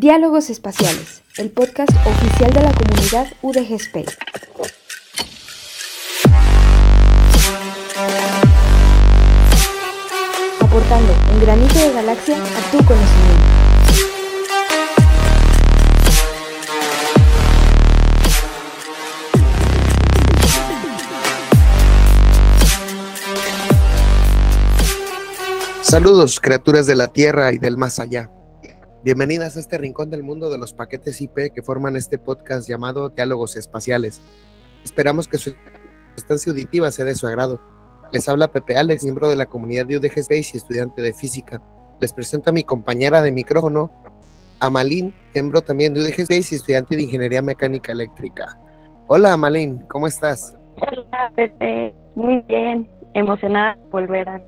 Diálogos Espaciales, el podcast oficial de la comunidad UDG Space. Aportando un granito de galaxia a tu conocimiento. Saludos, criaturas de la Tierra y del más allá. Bienvenidas a este rincón del mundo de los paquetes IP que forman este podcast llamado Diálogos Espaciales. Esperamos que su estancia auditiva sea de su agrado. Les habla Pepe Alex, miembro de la comunidad de UDG Space y estudiante de física. Les presento a mi compañera de micrófono, Amalín, miembro también de UDG Space y estudiante de Ingeniería Mecánica Eléctrica. Hola Amalín, ¿cómo estás? Hola Pepe, muy bien, emocionada de volver a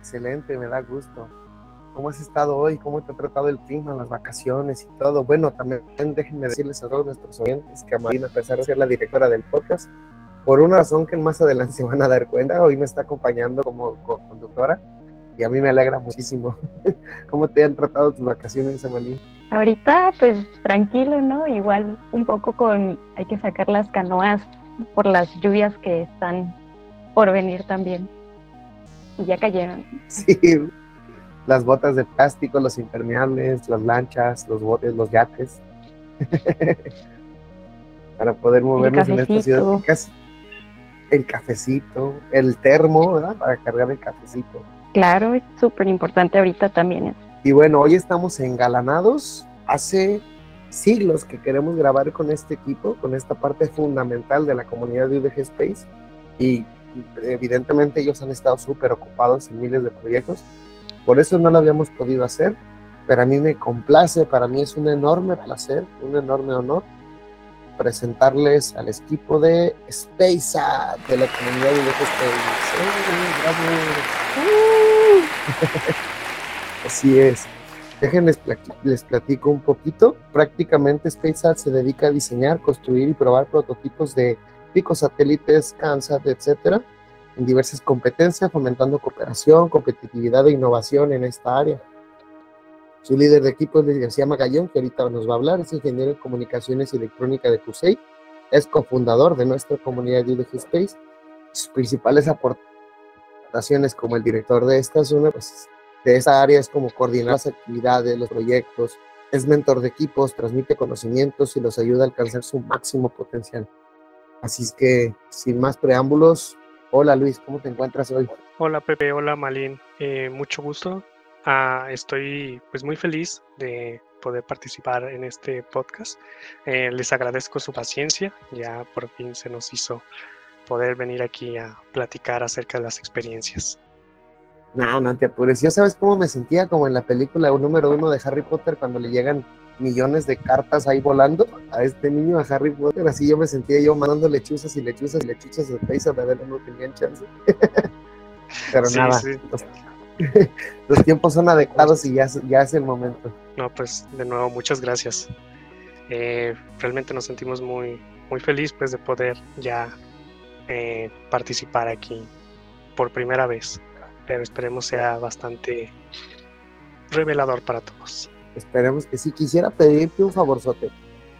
Excelente, me da gusto. ¿Cómo has estado hoy? ¿Cómo te ha tratado el clima, las vacaciones y todo? Bueno, también déjenme decirles a todos nuestros oyentes que Marina, a pesar de ser la directora del podcast, por una razón que más adelante se van a dar cuenta, hoy me está acompañando como conductora y a mí me alegra muchísimo. ¿Cómo te han tratado tus vacaciones, Amalí? Ahorita, pues tranquilo, ¿no? Igual un poco con, hay que sacar las canoas por las lluvias que están por venir también y ya cayeron. Sí, las botas de plástico, los impermeables, las lanchas, los botes, los yates. Para poder movernos en esta ciudad. El cafecito, el termo, ¿verdad? Para cargar el cafecito. Claro, es súper importante ahorita también. Y bueno, hoy estamos engalanados. Hace siglos que queremos grabar con este equipo, con esta parte fundamental de la comunidad de UDG Space. Y evidentemente ellos han estado súper ocupados en miles de proyectos, por eso no lo habíamos podido hacer, pero a mí me complace, para mí es un enorme placer, un enorme honor presentarles al equipo de SpaceAt, de la comunidad de Space. Así es. Déjenles les platico un poquito. Prácticamente SpaceAt se dedica a diseñar, construir y probar prototipos de picos satélites, CANSAT, etcétera, en diversas competencias, fomentando cooperación, competitividad e innovación en esta área. Su líder de equipo es García Magallón, que ahorita nos va a hablar, es ingeniero en comunicaciones y electrónica de CUSEI, es cofundador de nuestra comunidad UDG Space. Sus principales aportaciones como el director de esta zona, pues de esta área es como coordinar las actividades, los proyectos, es mentor de equipos, transmite conocimientos y los ayuda a alcanzar su máximo potencial. Así es que, sin más preámbulos, hola Luis, ¿cómo te encuentras hoy? Hola Pepe, hola Malin, eh, mucho gusto. Ah, estoy pues muy feliz de poder participar en este podcast. Eh, les agradezco su paciencia, ya por fin se nos hizo poder venir aquí a platicar acerca de las experiencias. No, no te apures. Yo sabes cómo me sentía como en la película número uno de Harry Potter cuando le llegan millones de cartas ahí volando a este niño, a Harry Potter. Así yo me sentía yo mandando lechuzas y lechuzas y lechuzas de Paisa de ver no tenían chance. Pero nada, Los, tiempos son adecuados y ya, ya es el momento. No, pues de nuevo, muchas gracias. Eh, realmente nos sentimos muy, muy felices pues, de poder ya eh, participar aquí por primera vez. Pero esperemos sea bastante revelador para todos. Esperemos que sí. Quisiera pedirte un favorzote.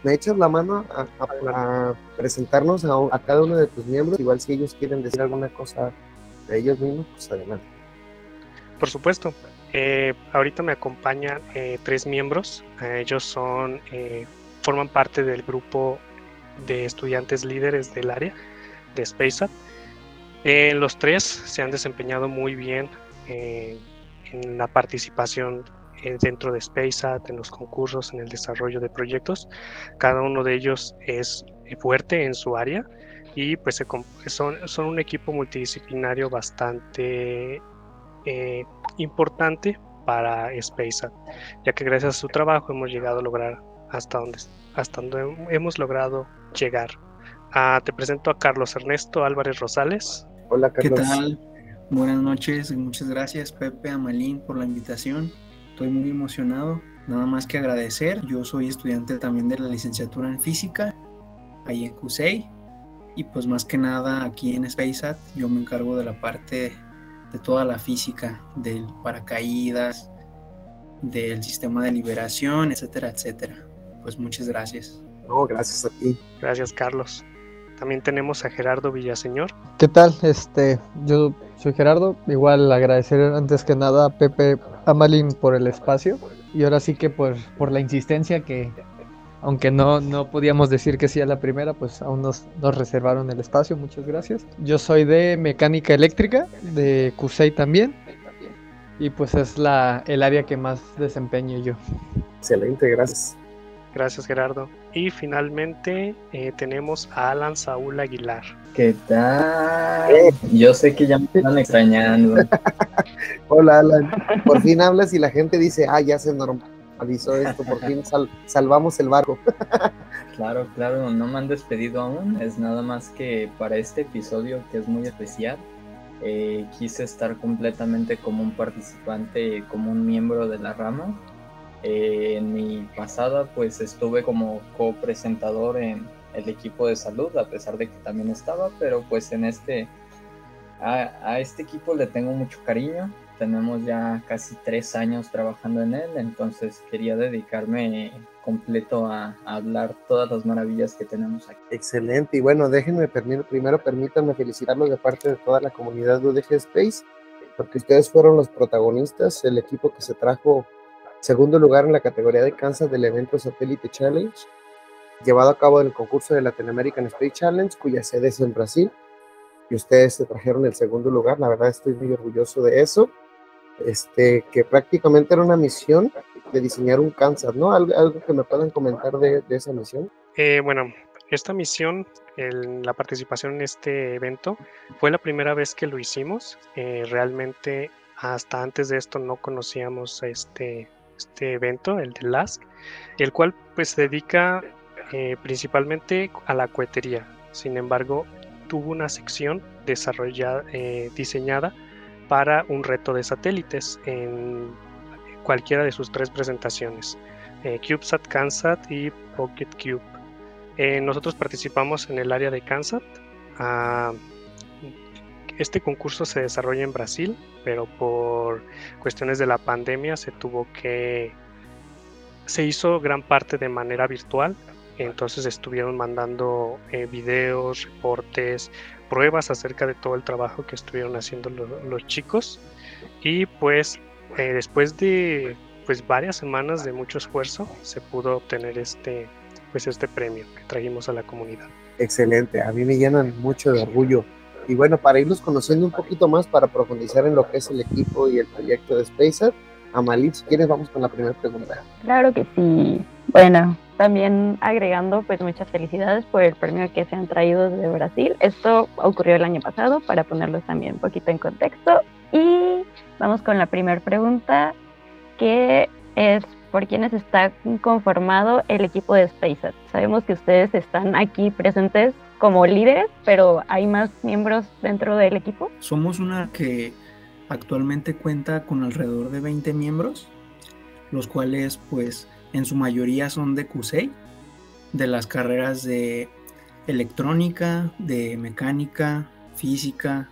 ¿Me echas la mano a, presentarnos a, cada uno de tus miembros? Igual si ellos quieren decir alguna cosa de ellos mismos, pues adelante. Por supuesto. Eh, ahorita me acompañan eh, tres miembros. Eh, ellos son, forman parte del grupo de estudiantes líderes del área de SpaceUp. los tres se han desempeñado muy bien en la participación eh, dentro de SpaceAt, en los concursos, en el desarrollo de proyectos. Cada uno de ellos es fuerte en su área y pues son, son un equipo multidisciplinario bastante eh, importante para SpaceAt, ya que gracias a su trabajo hemos llegado a lograr hasta donde, hasta donde hemos logrado llegar. Ah, te presento a Carlos Ernesto Álvarez Rosales. Hola Carlos. ¿Qué tal? Buenas noches y muchas gracias Pepe Amalín por la invitación estoy muy emocionado. Nada más que agradecer. Yo soy estudiante también de la licenciatura en física, ahí en CUSEI. Y pues más que nada aquí en SpaceAt yo me encargo de la parte de toda la física, del paracaídas, del sistema de liberación, etcétera, etcétera. Pues muchas gracias. No, gracias a ti. Gracias, Carlos. También tenemos a Gerardo Villaseñor. ¿Qué tal? Este, yo soy Gerardo. Igual agradecer antes que nada a Pepe Amalín por el espacio y ahora sí que por, por la insistencia que, aunque no, no podíamos decir que sí a la primera, pues aún nos, nos reservaron el espacio. Muchas gracias. Yo soy de mecánica eléctrica, de CUSEI también. Y pues es la, el área que más desempeño yo. Excelente, gracias. Gracias, Gerardo. Y finalmente eh, tenemos a Alan Saúl Aguilar. ¿Qué tal? Yo sé que ya me están extrañando. Hola, Alan. Por fin hablas y la gente dice, ah, ya se normalizó esto, por fin sal salvamos el barco. claro, claro, no me han despedido aún. Es nada más que para este episodio que es muy especial. Eh, quise estar completamente como un participante, como un miembro de la rama eh, en mi pasada pues estuve como copresentador en el equipo de salud, a pesar de que también estaba, pero pues en este, a, este equipo le tengo mucho cariño, tenemos ya casi tres años trabajando en él, entonces quería dedicarme completo a, hablar todas las maravillas que tenemos aquí. Excelente, y bueno, déjenme, primero permítanme felicitarlos de parte de toda la comunidad de UDG Space, porque ustedes fueron los protagonistas, el equipo que se trajo Segundo lugar en la categoría de Kansas del evento Satellite Challenge, llevado a cabo en el concurso de Latin American Space Challenge, cuya sede es en Brasil. Y ustedes se trajeron el segundo lugar. La verdad estoy muy orgulloso de eso. Este, que prácticamente era una misión de diseñar un Kansas, ¿no? ¿Algo, que me puedan comentar de, esa misión? Eh, bueno, esta misión, la participación en este evento, fue la primera vez que lo hicimos. Eh, realmente hasta antes de esto no conocíamos este, este evento, el de LASK, el cual pues se dedica eh, principalmente a la cohetería. Sin embargo, tuvo una sección desarrollada, eh, diseñada para un reto de satélites en cualquiera de sus tres presentaciones, eh, CubeSat, CanSat y Pocket Cube. nosotros participamos en el área de CanSat. Ah, este concurso se desarrolla en Brasil, pero por cuestiones de la pandemia se tuvo que... Se hizo gran parte de manera virtual, entonces estuvieron mandando eh, videos, reportes, pruebas acerca de todo el trabajo que estuvieron haciendo los chicos. Y pues eh, después de pues varias semanas de mucho esfuerzo se pudo obtener este pues este premio que trajimos a la comunidad. Excelente, a mí me llenan mucho de orgullo y bueno, para irlos conociendo un poquito más, para profundizar en lo que es el equipo y el proyecto de SpaceX, Amalit, si quieres, vamos con la primera pregunta. Claro que sí. Bueno, también agregando pues muchas felicidades por el premio que se han traído de Brasil. Esto ocurrió el año pasado para ponerlos también un poquito en contexto. Y vamos con la primera pregunta que es por quiénes está conformado el equipo de SpaceX. Sabemos que ustedes están aquí presentes como líderes, pero hay más miembros dentro del equipo. Somos una que actualmente cuenta con alrededor de 20 miembros, los cuales pues en su mayoría son de CUSEI, de las carreras de electrónica, de mecánica, física,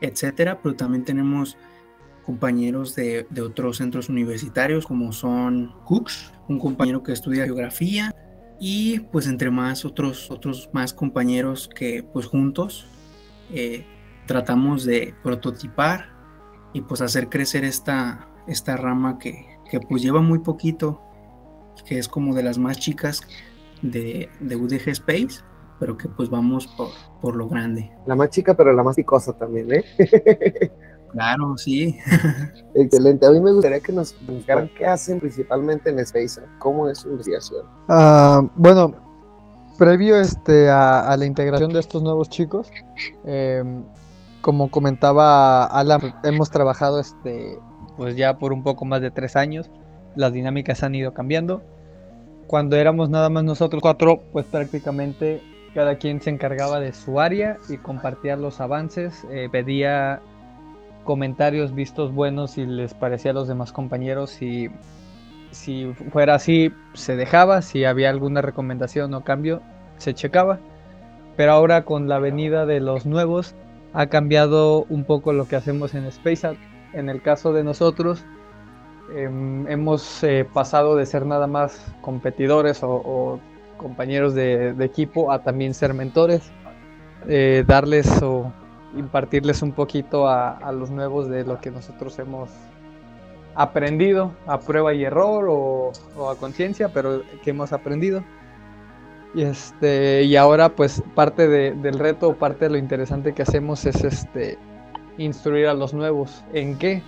etcétera, pero también tenemos compañeros de, otros centros universitarios como son Cooks, un compañero que estudia geografía, y pues entre más otros, otros más compañeros que pues juntos eh, tratamos de prototipar y pues hacer crecer esta, esta rama que, pues lleva muy poquito, que es como de las más chicas de, de UDG Space, pero que pues vamos por, por lo grande. La más chica, pero la más picosa también, ¿eh? Claro, sí. Excelente. A mí me gustaría que nos explicaran qué hacen principalmente en Space, cómo es su investigación. Ah, bueno, previo este, a, la integración de estos nuevos chicos, em, como comentaba Alan, hemos trabajado este, pues ya por un poco más de tres años. Las dinámicas han ido cambiando. Cuando éramos nada más nosotros cuatro, pues prácticamente cada quien se encargaba de su área y compartía los avances, eh, pedía comentarios vistos buenos si les parecía a los demás compañeros. Si, si fuera así, se dejaba. Si había alguna recomendación o cambio, se checaba. Pero ahora con la venida de los nuevos, ha cambiado un poco lo que hacemos en SpaceArt. En el caso de nosotros, Em, hemos eh, pasado de ser nada más competidores o, compañeros de, equipo a también ser mentores, eh, darles o impartirles un poquito a, los nuevos de lo que nosotros hemos aprendido a prueba y error o, a conciencia, pero que hemos aprendido. Y, este, y ahora pues parte del reto, parte de lo interesante que hacemos es este, instruir a los nuevos. ¿En qué?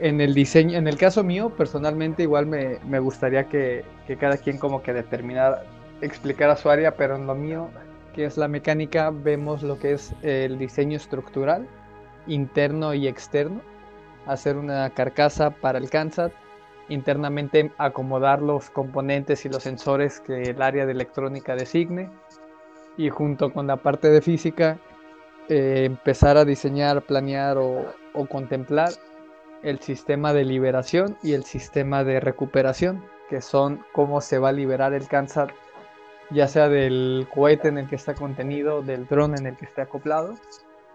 En el diseño, en el caso mío, personalmente igual me, gustaría que, cada quien como que determinara, explicara su área, pero en lo mío, que es la mecánica, vemos lo que es el diseño estructural, interno y externo, hacer una carcasa para el CANSAT, internamente acomodar los componentes y los sensores que el área de electrónica designe, y junto con la parte de física, eh, empezar a diseñar, planear o, contemplar el sistema de liberación y el sistema de recuperación, que son cómo se va a liberar el cáncer, ya sea del cohete en el que está contenido, del dron en el que esté acoplado,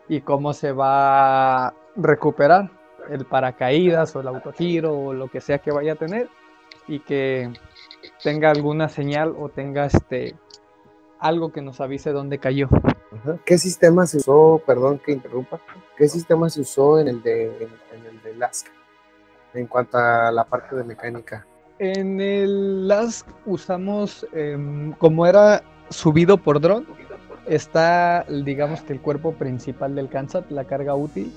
y cómo se va a recuperar el paracaídas o el autogiro o lo que sea que vaya a tener y que tenga alguna señal o tenga este algo que nos avise dónde cayó. ¿Qué sistema se usó, perdón que interrumpa, qué sistema se usó en el de, en, el de LASK en cuanto a la parte de mecánica? En el LASK usamos, em, como era subido por dron, está, digamos que el cuerpo principal del Kansat, la carga útil,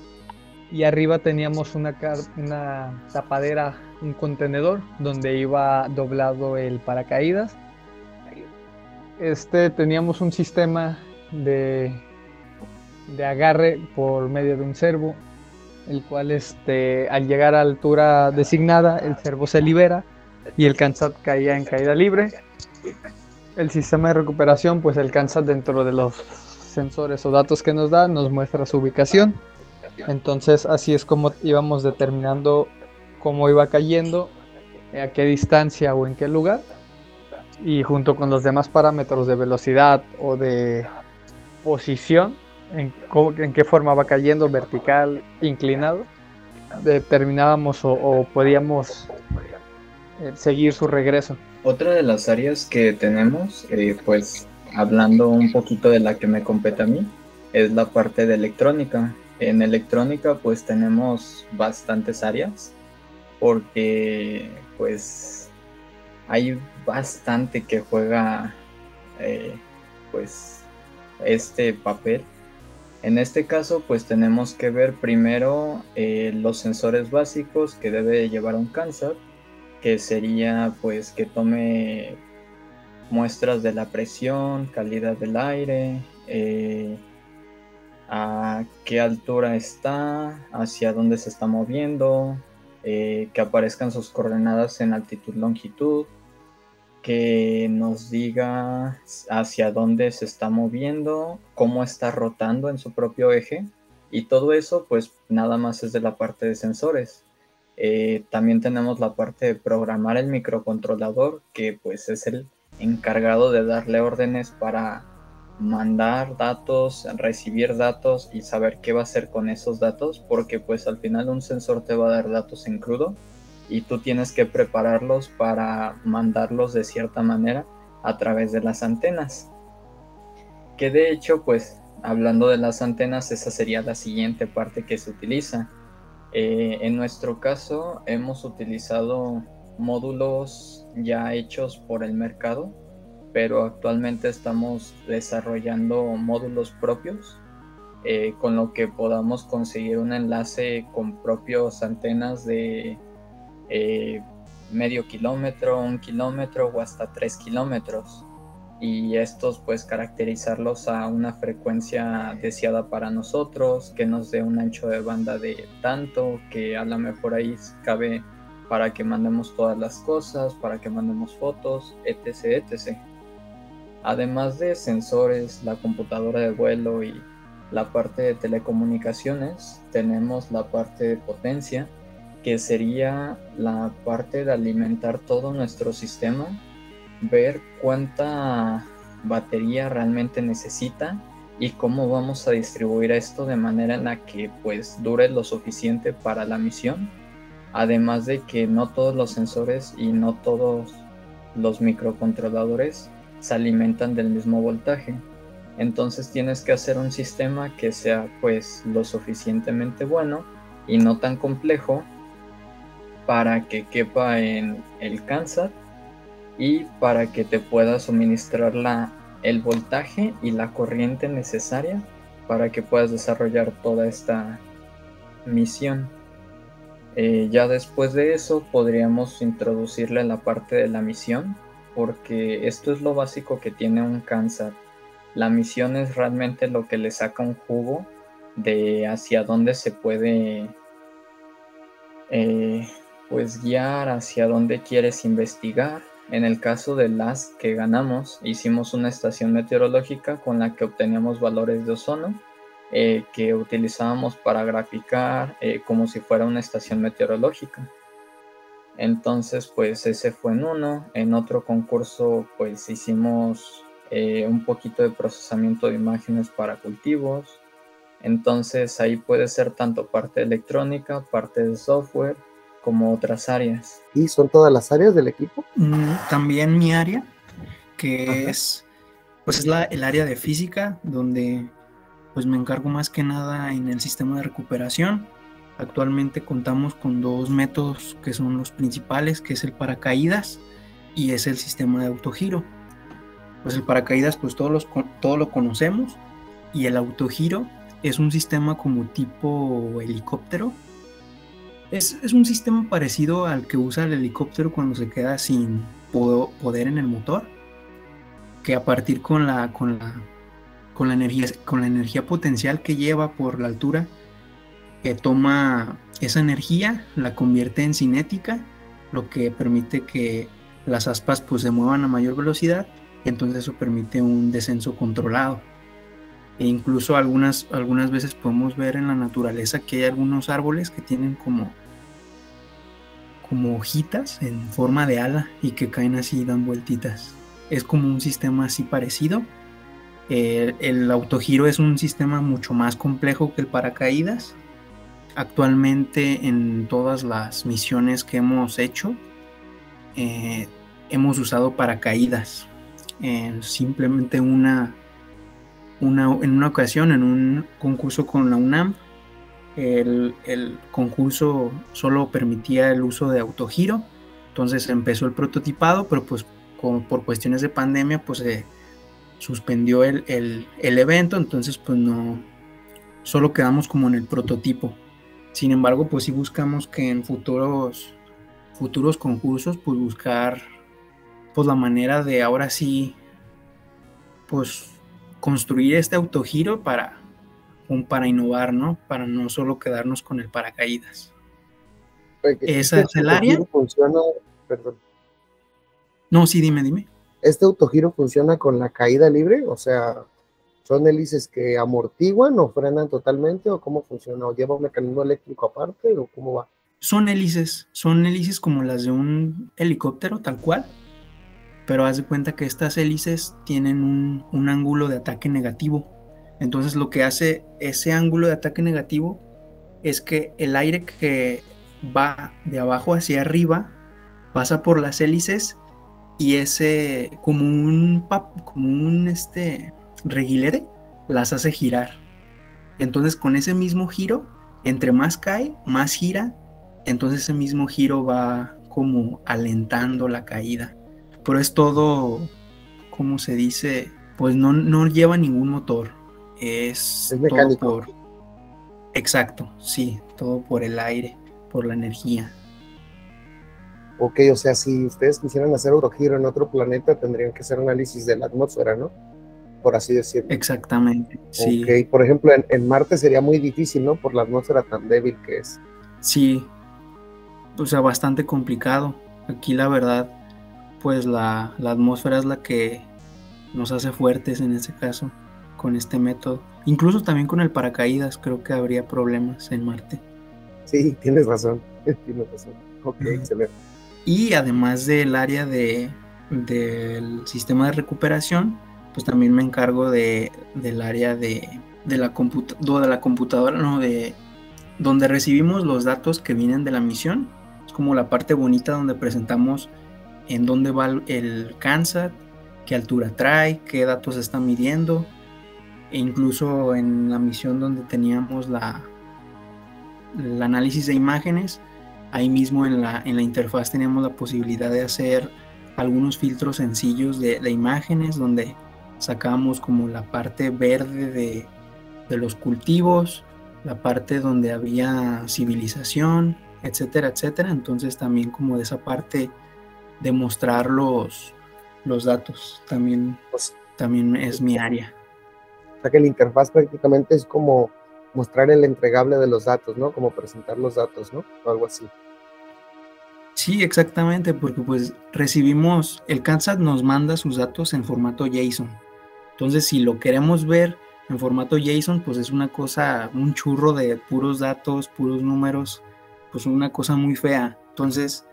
y arriba teníamos una, una tapadera, un contenedor donde iba doblado el paracaídas. Este, teníamos un sistema de, de agarre por medio de un servo, el cual este, al llegar a altura designada, el servo se libera y el Kansat caía en caída libre. El sistema de recuperación, pues el Kansat dentro de los sensores o datos que nos da, nos muestra su ubicación. Entonces así es como íbamos determinando cómo iba cayendo, a qué distancia o en qué lugar y junto con los demás parámetros de velocidad o de posición, en, en qué forma va cayendo, vertical, inclinado, determinábamos o, podíamos eh, seguir su regreso. Otra de las áreas que tenemos, eh, pues hablando un poquito de la que me compete a mí, es la parte de electrónica. En electrónica pues tenemos bastantes áreas porque pues hay bastante que juega eh, pues este papel. En este caso pues tenemos que ver primero eh, los sensores básicos que debe llevar un cáncer, que sería pues que tome muestras de la presión, calidad del aire, eh, a qué altura está, hacia dónde se está moviendo, que aparezcan sus coordenadas en altitud, longitud, que nos diga hacia dónde se está moviendo, cómo está rotando en su propio eje y todo eso pues nada más es de la parte de sensores. Eh, también tenemos la parte de programar el microcontrolador que pues es el encargado de darle órdenes para mandar datos, recibir datos y saber qué va a hacer con esos datos porque pues al final un sensor te va a dar datos en crudo y tú tienes que prepararlos para mandarlos de cierta manera a través de las antenas. Que de hecho, pues hablando de las antenas, esa sería la siguiente parte que se utiliza. Eh, en nuestro caso, hemos utilizado módulos ya hechos por el mercado, pero actualmente estamos desarrollando módulos propios eh, con lo que podamos conseguir un enlace con propios antenas de eh, medio kilómetro, un kilómetro o hasta tres kilómetros. Y estos pues caracterizarlos a una frecuencia deseada para nosotros, que nos dé un ancho de banda de tanto, que a lo mejor ahí cabe para que mandemos todas las cosas, para que mandemos fotos, etc. etc. Además de sensores, la computadora de vuelo y la parte de telecomunicaciones, tenemos la parte de potencia, que sería la parte de alimentar todo nuestro sistema, ver cuánta batería realmente necesita y cómo vamos a distribuir esto de manera en la que pues dure lo suficiente para la misión. Además de que no todos los sensores y no todos los microcontroladores se alimentan del mismo voltaje. Entonces tienes que hacer un sistema que sea pues lo suficientemente bueno y no tan complejo para que quepa en el CANSAT y para que te pueda suministrar la, el voltaje y la corriente necesaria para que puedas desarrollar toda esta misión. Eh, ya después de eso podríamos introducirle la parte de la misión, porque esto es lo básico que tiene un cáncer. La misión es realmente lo que le saca un jugo de hacia dónde se puede eh, pues guiar, hacia dónde quieres investigar. En el caso de las que ganamos, hicimos una estación meteorológica con la que obteníamos valores de ozono eh, que utilizábamos para graficar eh, como si fuera una estación meteorológica. Entonces, pues ese fue en uno. En otro concurso, pues hicimos eh, un poquito de procesamiento de imágenes para cultivos. Entonces ahí puede ser tanto parte electrónica, parte de software, como otras áreas. ¿Y son todas las áreas del equipo? Mm, también mi área, que es pues es la, el área de física, donde pues me encargo más que nada en el sistema de recuperación. Actualmente contamos con dos métodos que son los principales, que es el paracaídas y es el sistema de autogiro. Pues el paracaídas pues todos, los, todos lo conocemos y el autogiro es un sistema como tipo helicóptero. Es, es un sistema parecido al que usa el helicóptero cuando se queda sin poder en el motor, que a partir con la, con la con la energía, con la energía potencial que lleva por la altura, que toma esa energía, la convierte en cinética, lo que permite que las aspas pues se muevan a mayor velocidad, y entonces eso permite un descenso controlado. E incluso algunas, algunas veces podemos ver en la naturaleza que hay algunos árboles que tienen como, como hojitas en forma de ala y que caen así y dan vueltitas. Es como un sistema así parecido, el autogiro es un sistema mucho más complejo que el paracaídas. Actualmente en todas las misiones que hemos hecho eh, hemos usado paracaídas. simplemente una, una, en una ocasión en un concurso con la UNAM el, concurso solo permitía el uso de autogiro. Entonces empezó el prototipado, pero pues por cuestiones de pandemia pues se suspendió el, evento, entonces pues no, solo quedamos como en el prototipo. Sin embargo, pues sí buscamos que en futuros, futuros concursos, pues buscar pues la manera de ahora sí, pues construir este autogiro para, para innovar, ¿no? Para no solo quedarnos con el paracaídas. Esa es el área. Funciona, perdón. No, sí, dime, dime este autogiro funciona con la caída libre, o sea, son hélices que amortiguan o frenan totalmente, o cómo funciona, o lleva un mecanismo eléctrico aparte, o cómo va. Son hélices, son hélices como las de un helicóptero, tal cual, pero haz de cuenta que estas hélices tienen un, un ángulo de ataque negativo. Entonces lo que hace ese ángulo de ataque negativo es que el aire que va de abajo hacia arriba pasa por las hélices y ese como un como un este reguilete las hace girar. Entonces con ese mismo giro, entre más cae, más gira, entonces ese mismo giro va como alentando la caída. Pero es todo, como se dice, pues no, no lleva ningún motor. Es, es mecánico. Todo por, exacto, sí, todo por el aire, por la energía. Ok, o sea, si ustedes quisieran hacer giro en otro planeta, tendrían que hacer análisis de la atmósfera, ¿no? Por así decirlo. Exactamente, sí. Ok, por ejemplo, en, Marte sería muy difícil, ¿no? Por la atmósfera tan débil que es. Sí, o sea, bastante complicado. Aquí la verdad, pues la, la atmósfera es la que nos hace fuertes en este caso, con este método. Incluso también con el paracaídas, creo que habría problemas en Marte. Sí, tienes razón, tienes razón. Ok, excelente. Y además del área de, del sistema de recuperación, pues también me encargo de, del área de, de, la de la computadora, no, de donde recibimos los datos que vienen de la misión como la parte bonita donde presentamos en dónde va el CANSAT, qué altura trae, qué datos está midiendo, e incluso en la misión donde teníamos la, el análisis de imágenes, ahí mismo en la, en la interfaz teníamos la posibilidad de hacer algunos filtros sencillos de, de imágenes donde sacábamos como la parte verde de, de los cultivos, la parte donde había civilización, etcétera, etcétera. Entonces también como de esa parte de mostrar los, los datos también, pues, también es mi área. Que la interfaz prácticamente es como mostrar el entregable de los datos, ¿no? Como presentar los datos, ¿no? O algo así. Sí, exactamente, porque pues recibimos, el CANSAT nos manda sus datos en formato JSON. Entonces, si lo queremos ver en formato JSON, pues es una cosa, un churro de puros datos, puros números, pues una cosa muy fea. Entonces,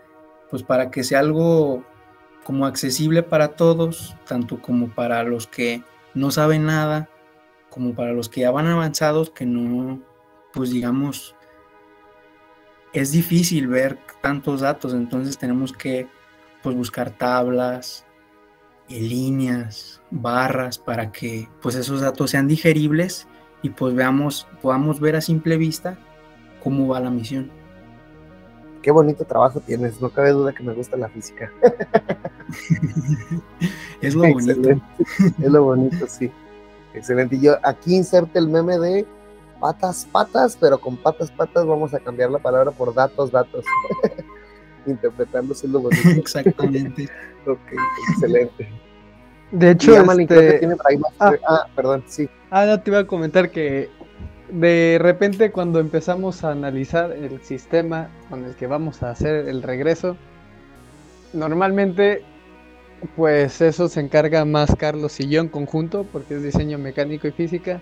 pues para que sea algo como accesible para todos, tanto como para los que no saben nada, como para los que ya van avanzados, que no, pues digamos, es difícil ver tantos datos, entonces tenemos que pues buscar tablas, eh, líneas, barras para que pues esos datos sean digeribles y pues veamos, podamos ver a simple vista cómo va la misión qué bonito trabajo tienes, no cabe duda que me gusta la física. es lo bonito. Es lo bonito, sí. Excelente. Y yo aquí inserte el meme de patas, patas, pero con patas, patas vamos a cambiar la palabra por datos, datos. Interpretándose lo bonito. Exactamente. ok, excelente. De hecho, este... ah. ah, perdón, sí. Ah, no, te iba a comentar que de repente cuando empezamos a analizar el sistema con el que vamos a hacer el regreso, normalmente pues eso se encarga más Carlos y yo en conjunto porque es diseño mecánico y física,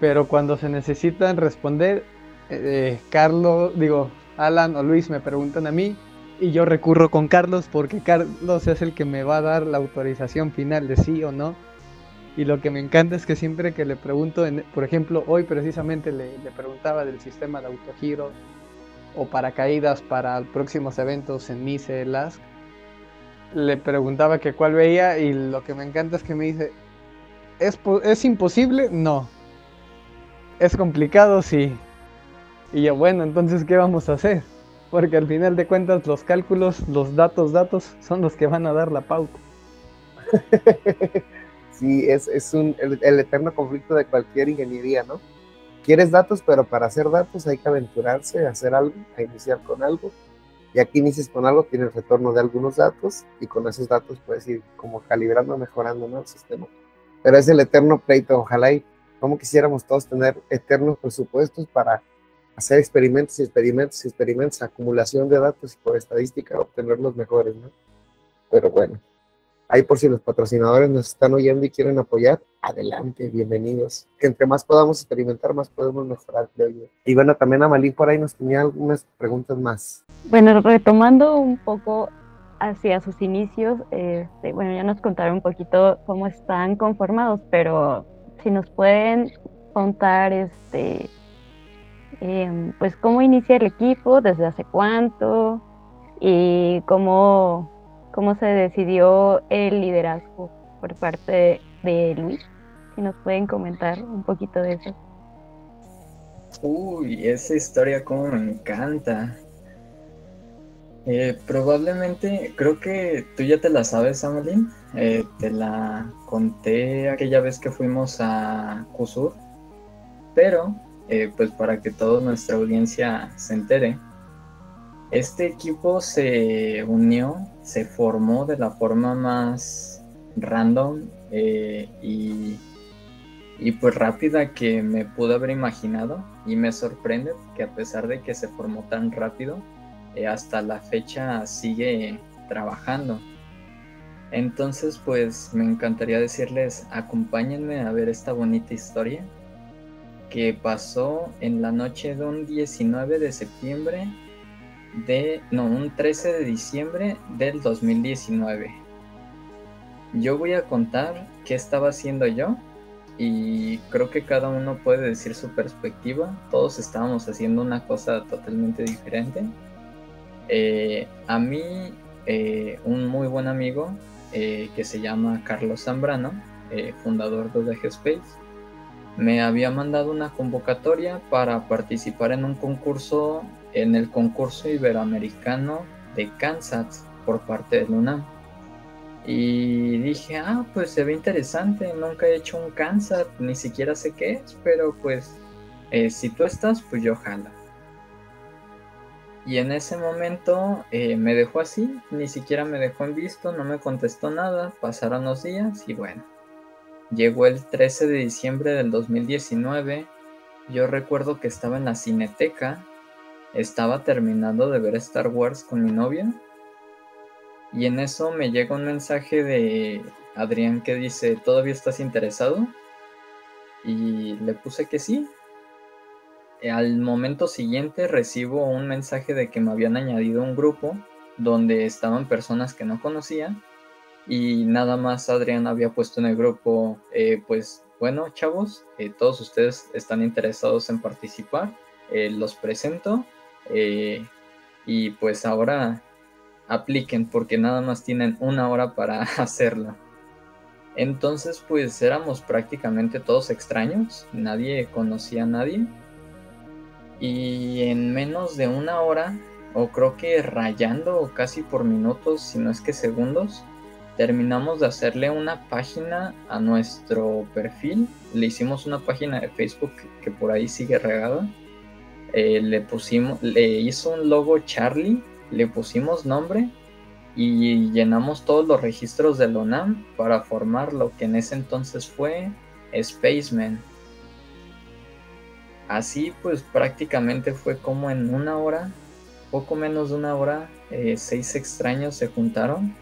pero cuando se necesitan responder, eh, Carlos, digo, Alan o Luis me preguntan a mí y yo recurro con Carlos porque Carlos es el que me va a dar la autorización final de sí o no. Y lo que me encanta es que siempre que le pregunto, por ejemplo, hoy precisamente le, preguntaba del sistema de autogiro o paracaídas para próximos eventos en Nice, Lask, le preguntaba que cuál veía y lo que me encanta es que me dice, ¿es, ¿es imposible? No. ¿Es complicado? Sí. Y yo, bueno, entonces, ¿qué vamos a hacer? Porque al final de cuentas los cálculos, los datos, datos, son los que van a dar la pauta. sí, es, es un, el, eterno conflicto de cualquier ingeniería, ¿no? Quieres datos, pero para hacer datos hay que aventurarse a hacer algo, a iniciar con algo. Y aquí inicias con algo, tienes retorno de algunos datos y con esos datos puedes ir como calibrando, mejorando el sistema. Pero es el eterno pleito, ojalá y como quisiéramos todos tener eternos presupuestos para hacer experimentos y experimentos y experimentos, acumulación de datos y por estadística obtener los mejores, ¿no? Pero bueno, Ahí por si los patrocinadores nos están oyendo y quieren apoyar, adelante, bienvenidos. Entre más podamos experimentar, más podemos mejorar, Y bueno, también Amalí por ahí nos tenía algunas preguntas más. Bueno, retomando un poco hacia sus inicios, este, bueno, ya nos contaron un poquito cómo están conformados, pero si nos pueden contar, este, em, pues cómo inicia el equipo, desde hace cuánto y cómo cómo se decidió el liderazgo por parte de Luis. Si nos pueden comentar un poquito de eso. Uy, esa historia como me encanta. Eh, probablemente, creo que tú ya te la sabes, Amelín. Eh, te la conté aquella vez que fuimos a Kusur. Pero, eh, pues para que toda nuestra audiencia se entere, este equipo se unió, se formó de la forma más random eh, y, pues rápida que me pude haber imaginado y me sorprende que a pesar de que se formó tan rápido, eh, hasta la fecha sigue trabajando. Entonces pues me encantaría decirles acompáñenme a ver esta bonita historia que pasó en la noche de un 19 de septiembre de, no, un 13 de diciembre del 2019. Yo voy a contar qué estaba haciendo yo y creo que cada uno puede decir su perspectiva. Todos estábamos haciendo una cosa totalmente diferente. Eh, a mí, eh, un muy buen amigo eh, que se llama Carlos Zambrano, fundador de UDG Space, me había mandado una convocatoria para participar en un concurso, en el concurso iberoamericano de Kansas por parte de UNAM. Y dije, ah, pues se ve interesante, nunca he hecho un Kansas, ni siquiera sé qué es, pero pues si tú estás, pues yo jala. Y en ese momento eh, me dejó así, ni siquiera me dejó en visto, no me contestó nada, pasaron los días y bueno. Llegó el 13 de diciembre del 2019, yo recuerdo que estaba en la cineteca, estaba terminando de ver Star Wars con mi novia y en eso me llega un mensaje de Adrián que dice, ¿todavía estás interesado? Y le puse que sí, al momento siguiente recibo un mensaje de que me habían añadido un grupo donde estaban personas que no conocía y nada más Adrián había puesto en el grupo, eh, pues bueno chavos, eh, todos ustedes están interesados en participar, eh, los presento y pues ahora apliquen porque nada más tienen una hora para hacerlo. Entonces pues éramos prácticamente todos extraños, nadie conocía a nadie y en menos de una hora, o creo que rayando casi por minutos, si no es que segundos, terminamos de hacerle una página a nuestro perfil. Le hicimos una página de Facebook que por ahí sigue regada. Eh, le pusimos, le hizo un logo Charlie, le pusimos nombre y llenamos todos los registros del ONAM para formar lo que en ese entonces fue Spaceman. Así pues prácticamente fue como en una hora, poco menos de una hora, eh, seis extraños se juntaron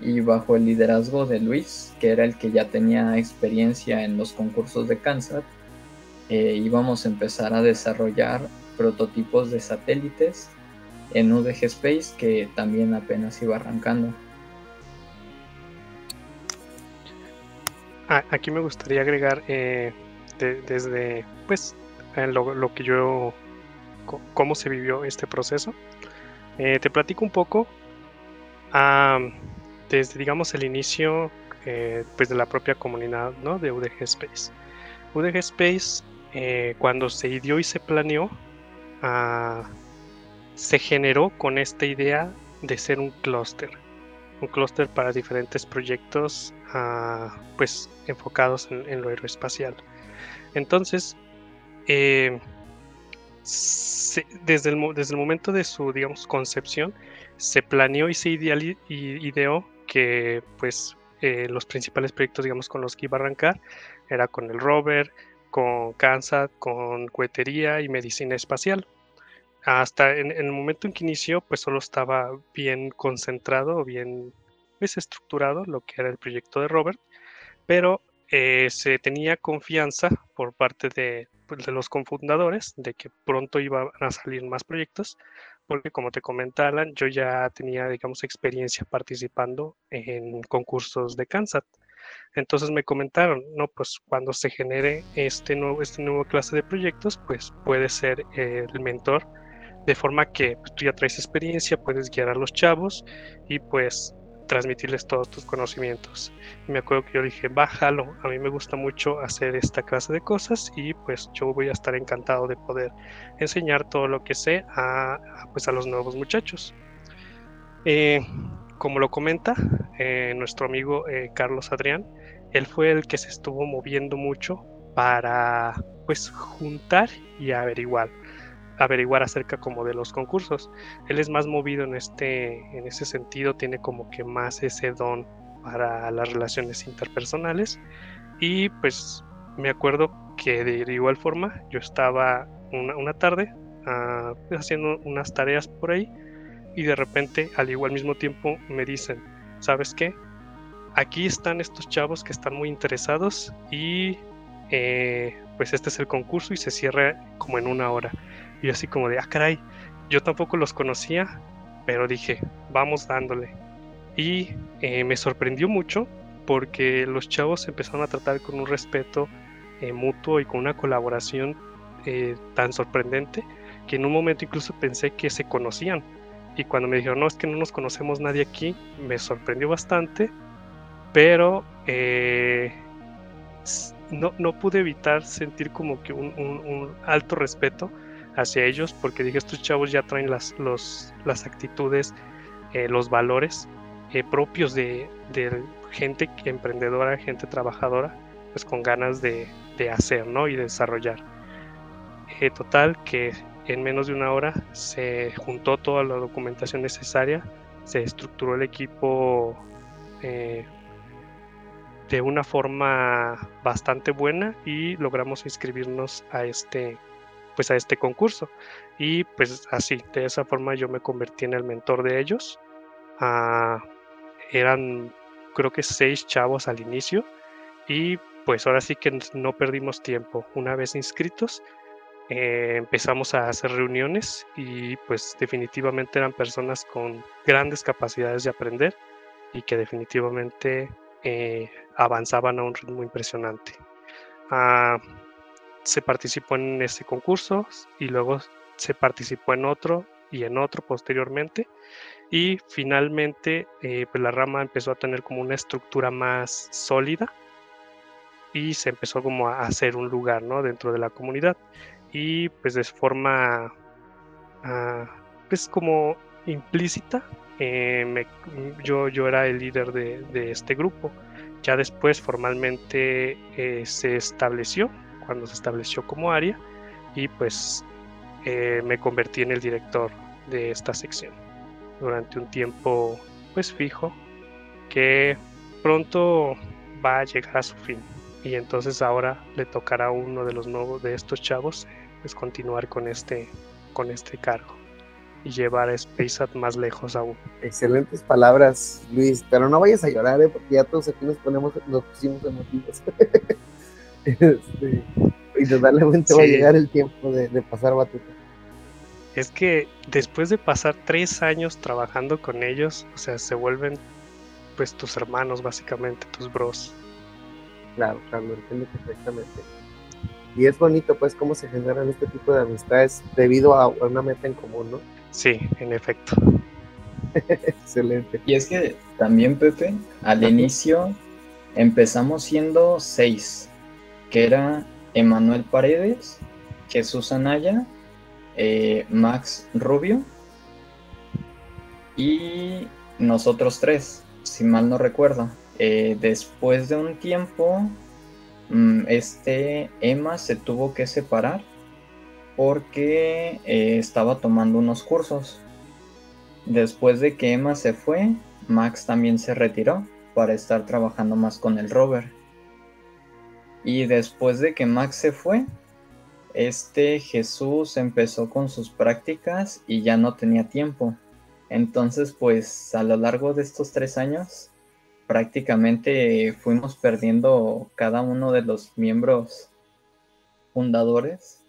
y bajo el liderazgo de Luis, que era el que ya tenía experiencia en los concursos de Kansas, eh, íbamos a empezar a desarrollar prototipos de satélites en UDG Space que también apenas iba arrancando. Ah, aquí me gustaría agregar eh, desde pues lo, que yo, cómo se vivió este proceso. Eh, te platico un poco desde, digamos, el inicio eh, pues de la propia comunidad ¿no? de UDG Space. UDG Space, eh, cuando se ideó y se planeó, ah, se generó con esta idea de ser un clúster, un clúster para diferentes proyectos ah, pues enfocados en, en, lo aeroespacial. Entonces, eh, desde, el, desde el momento de su, concepción, se planeó y se ideó que pues eh, los principales proyectos, digamos, con los que iba a arrancar era con el rover, con Kansas, con cohetería y medicina espacial. Hasta en, el momento en que inició, pues solo estaba bien concentrado bien pues, estructurado lo que era el proyecto de Robert, pero eh, se tenía confianza por parte de, pues, los confundadores de que pronto iban a salir más proyectos, porque como te comentaba, yo ya tenía, digamos, experiencia participando en concursos de Kansas. Entonces me comentaron, no, pues cuando se genere este nuevo, este nuevo clase de proyectos, pues puede ser el mentor, de forma que pues, tú ya traes experiencia, puedes guiar a los chavos y pues transmitirles todos tus conocimientos. me acuerdo que yo dije, bájalo, a mí me gusta mucho hacer esta clase de cosas y pues yo voy a estar encantado de poder enseñar todo lo que sé a, pues a los nuevos muchachos. Eh, como lo comenta eh, nuestro amigo eh, Carlos Adrián, él fue el que se estuvo moviendo mucho para pues juntar y averiguar averiguar acerca como de los concursos. Él es más movido en este en ese sentido, tiene como que más ese don para las relaciones interpersonales y pues me acuerdo que de igual forma yo estaba una, tarde ah, haciendo unas tareas por ahí y de repente al igual mismo tiempo me dicen, ¿sabes qué? Aquí están estos chavos que están muy interesados y eh, pues este es el concurso y se cierra como en una hora. Y así como de, ah, caray, yo tampoco los conocía, pero dije, vamos dándole. Y eh, me sorprendió mucho porque los chavos empezaron a tratar con un respeto eh, mutuo y con una colaboración eh, tan sorprendente que en un momento incluso pensé que se conocían. y cuando me dijeron, no, es que no nos conocemos nadie aquí, me sorprendió bastante, pero no, no, pude evitar sentir como que un, alto respeto hacia ellos, porque dije, estos chavos ya traen las, las actitudes, eh, los valores eh, propios de, de, gente emprendedora, gente trabajadora, pues con ganas de, de hacer, ¿no? Y desarrollar. total, que en menos de una hora se juntó toda la documentación necesaria, se estructuró el equipo eh, de una forma bastante buena y logramos inscribirnos a este pues a este concurso. Y pues así de esa forma yo me convertí en el mentor de ellos. Ah, eran creo que seis chavos al inicio. Y pues ahora sí que no perdimos tiempo. Una vez inscritos eh, empezamos a hacer reuniones y pues definitivamente eran personas con grandes capacidades de aprender y que definitivamente eh, avanzaban a un ritmo impresionante. Ah, se participó en este concurso y luego se participó en otro y en otro posteriormente. Y finalmente eh, pues la rama empezó a tener como una estructura más sólida y se empezó como a hacer un lugar ¿no? dentro de la comunidad. Y pues de forma uh, pues como implícita eh, yo, yo era el líder de, de, este grupo. Ya después formalmente eh, se estableció cuando se estableció como área y pues eh, me convertí en el director de esta sección durante un tiempo pues fijo que pronto va a llegar a su fin y entonces ahora le tocará a uno de los nuevos de estos chavos pues continuar con este con este cargo y llevar a SpaceAt más lejos aún. Excelentes palabras, Luis, pero no vayas a llorar, ¿eh? porque ya todos aquí nos ponemos, nos pusimos emotivos. este, y totalmente va a llegar el tiempo de, de pasar batuta. Es que después de pasar tres años trabajando con ellos, o sea, se vuelven pues tus hermanos básicamente, tus bros. Claro, claro, lo entiendo perfectamente. Y es bonito, pues, cómo se generan este tipo de amistades debido a una meta en común, ¿no? Sí, en efecto. Excelente. Y es que también, Pepe, al inicio empezamos siendo seis, que era Emanuel Paredes, Jesús Anaya, eh, Max Rubio y nosotros tres, si mal no recuerdo. Eh, después de un tiempo, mm, este Emma se tuvo que separar porque eh, estaba tomando unos cursos. Después de que Emma se fue, Max también se retiró para estar trabajando más con el rover. Y después de que Max se fue, este Jesús empezó con sus prácticas y ya no tenía tiempo. Entonces, pues a lo largo de estos tres años, prácticamente fuimos perdiendo cada uno de los miembros fundadores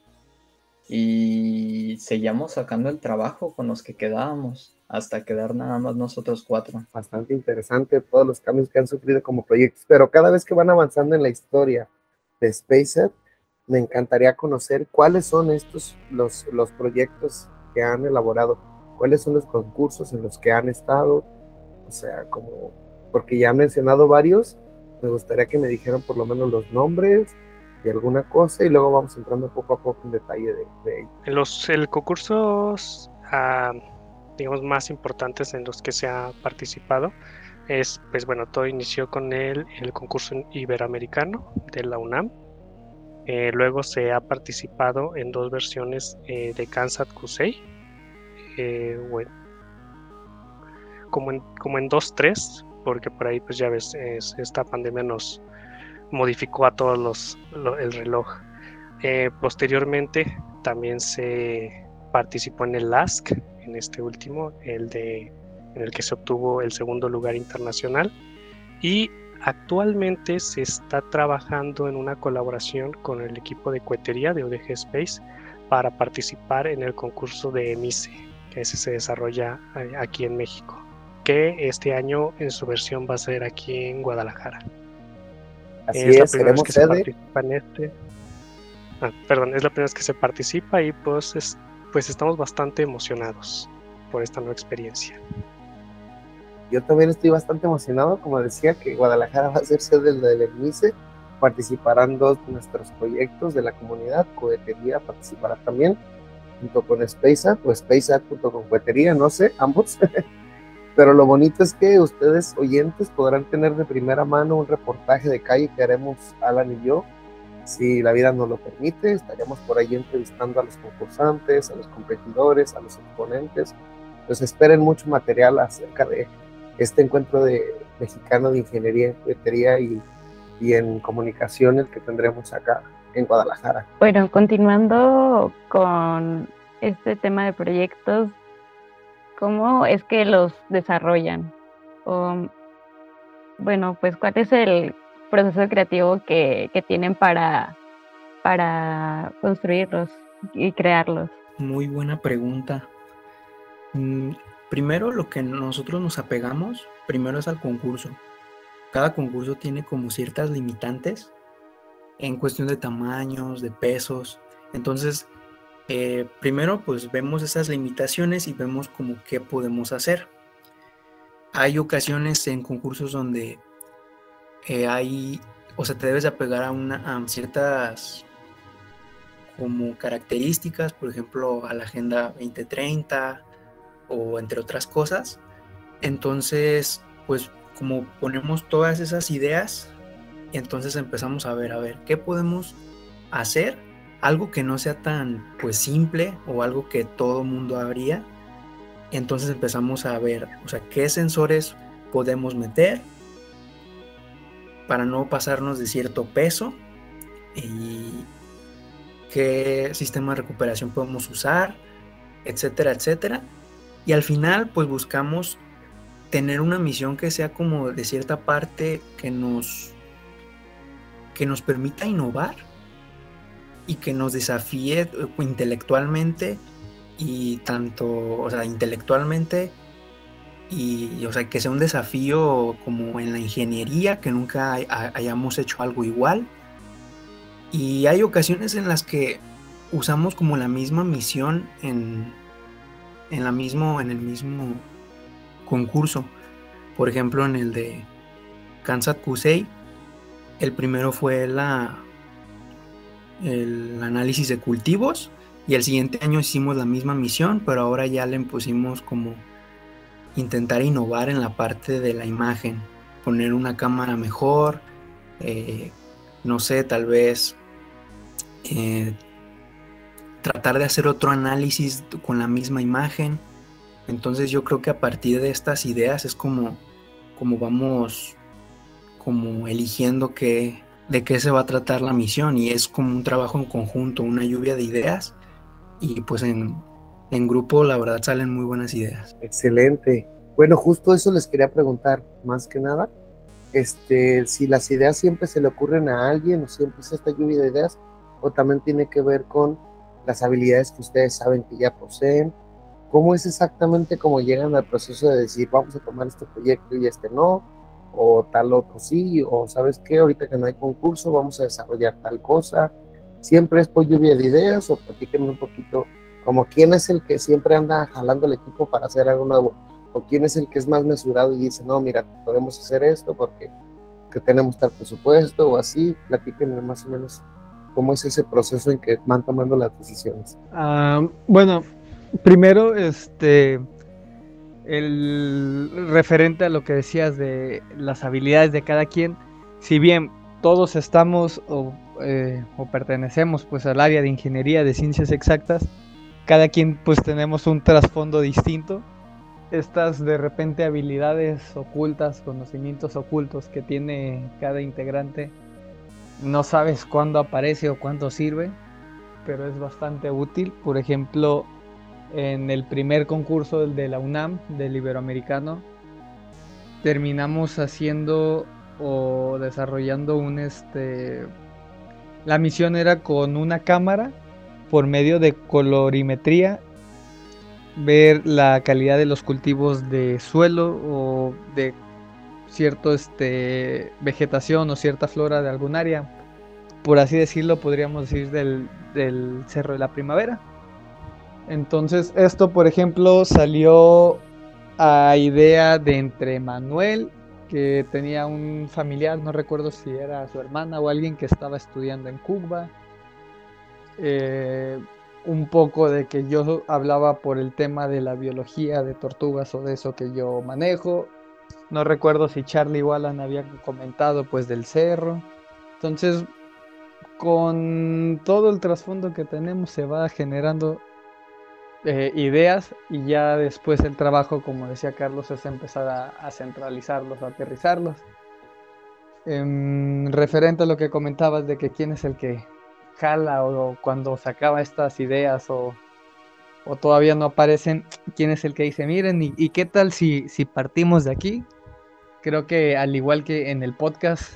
y seguíamos sacando el trabajo con los que quedábamos hasta quedar nada más nosotros cuatro. Bastante interesante todos los cambios que han sufrido como proyectos, pero cada vez que van avanzando en la historia de SpaceX, me encantaría conocer cuáles son estos los, los proyectos que han elaborado, cuáles son los concursos en los que han estado, o sea, como porque ya han mencionado varios, me gustaría que me dijeran por lo menos los nombres y alguna cosa y luego vamos entrando poco a poco en detalle de, de. Los el concursos uh, digamos más importantes en los que se ha participado es pues bueno todo inició con el, el concurso iberoamericano de la UNAM eh, luego se ha participado en dos versiones eh, de Kansas Kusei eh, bueno, como en como en dos tres porque por ahí pues ya ves esta pandemia nos modificó a todos los el reloj. Posteriormente también se participó en el LASK, en este último, el de en el que se obtuvo el segundo lugar internacional y actualmente se está trabajando en una colaboración con el equipo de cohetería de ODG Space para participar en el concurso de EMISE, que ese se desarrolla eh, aquí en México, que este año en su versión va a ser aquí en Guadalajara. Así es, es la primera vez que se participa en este. Ah, perdón, es la primera vez que se participa y pues, es, pues estamos bastante emocionados. por esta nueva experiencia. Yo también estoy bastante emocionado, como decía, que Guadalajara va a ser sede del ENMICE, participarán dos de nuestros proyectos de la comunidad, Cohetería participará también, junto con SpaceApp o SpaceApp junto con Cohetería, no sé, ambos. Pero lo bonito es que ustedes, oyentes, podrán tener de primera mano un reportaje de calle que haremos Alan y yo. Si la vida nos lo permite, estaremos por ahí entrevistando a los concursantes, a los competidores, a los exponentes. Pues esperen mucho material acerca de este encuentro de mexicano de ingeniería en y, y en comunicaciones que tendremos acá en Guadalajara. Bueno, continuando con este tema de proyectos, ¿cómo es que los desarrollan? O, bueno, pues cuál es el proceso creativo que, que tienen para, para construirlos y crearlos. Muy buena pregunta. Primero lo que nosotros nos apegamos, primero es al concurso. Cada concurso tiene como ciertas limitantes en cuestión de tamaños, de pesos. Entonces, eh, primero pues vemos esas limitaciones y vemos como qué podemos hacer. Hay ocasiones en concursos donde eh, hay, o sea, te debes apegar a, una, a ciertas como características, por ejemplo, a la Agenda 2030, o entre otras cosas. Entonces, pues como ponemos todas esas ideas, entonces empezamos a ver, a ver, ¿qué podemos hacer? Algo que no sea tan pues simple o algo que todo mundo haría. Entonces empezamos a ver, o sea, qué sensores podemos meter para no pasarnos de cierto peso y qué sistema de recuperación podemos usar, etcétera, etcétera. Y al final, pues buscamos tener una misión que sea como de cierta parte que nos, que nos permita innovar y que nos desafíe eh, intelectualmente y tanto, o sea, intelectualmente y, o sea, que sea un desafío como en la ingeniería, que nunca hayamos hecho algo igual. Y hay ocasiones en las que usamos como la misma misión en, en, la mismo, en el mismo concurso. Por ejemplo, en el de Kansas Kusei, el primero fue la, el análisis de cultivos y el siguiente año hicimos la misma misión, pero ahora ya le pusimos como intentar innovar en la parte de la imagen, poner una cámara mejor, eh, no sé, tal vez eh, tratar de hacer otro análisis con la misma imagen. Entonces yo creo que a partir de estas ideas es como, como vamos como eligiendo qué, de qué se va a tratar la misión y es como un trabajo en conjunto, una lluvia de ideas y pues en, en grupo la verdad salen muy buenas ideas. Excelente. Bueno, justo eso les quería preguntar, más que nada, este, si las ideas siempre se le ocurren a alguien o siempre es esta lluvia de ideas o también tiene que ver con las habilidades que ustedes saben que ya poseen, cómo es exactamente cómo llegan al proceso de decir vamos a tomar este proyecto y este no, o tal otro sí, o sabes qué, ahorita que no hay concurso vamos a desarrollar tal cosa, siempre es por lluvia de ideas o platíquenme un poquito como quién es el que siempre anda jalando el equipo para hacer algo nuevo, o quién es el que es más mesurado y dice, no, mira, podemos hacer esto porque que tenemos tal presupuesto o así, platíquenme más o menos ¿Cómo es ese proceso en que van tomando las decisiones? Ah, bueno, primero, este, el referente a lo que decías de las habilidades de cada quien, si bien todos estamos o, eh, o, pertenecemos pues al área de ingeniería de ciencias exactas, cada quien pues tenemos un trasfondo distinto. Estas de repente habilidades ocultas, conocimientos ocultos que tiene cada integrante, no sabes cuándo aparece o cuándo sirve, pero es bastante útil. Por ejemplo, en el primer concurso de la UNAM, del Iberoamericano, terminamos haciendo o desarrollando un este la misión era con una cámara por medio de colorimetría ver la calidad de los cultivos de suelo o de cierto este, vegetación o cierta flora de algún área. Por así decirlo, podríamos decir del, del Cerro de la Primavera. Entonces, esto, por ejemplo, salió a idea de entre Manuel, que tenía un familiar, no recuerdo si era su hermana o alguien que estaba estudiando en Cuba. Eh, un poco de que yo hablaba por el tema de la biología de tortugas o de eso que yo manejo. No recuerdo si Charlie Wallan había comentado pues del cerro. Entonces, con todo el trasfondo que tenemos se va generando eh, ideas y ya después el trabajo, como decía Carlos, es empezar a, centralizarlos, a aterrizarlos. Em, referente a lo que comentabas de que quién es el que jala o, cuando sacaba estas ideas o, todavía no aparecen, quién es el que dice, miren, y, qué tal si, si partimos de aquí. Creo que al igual que en el podcast,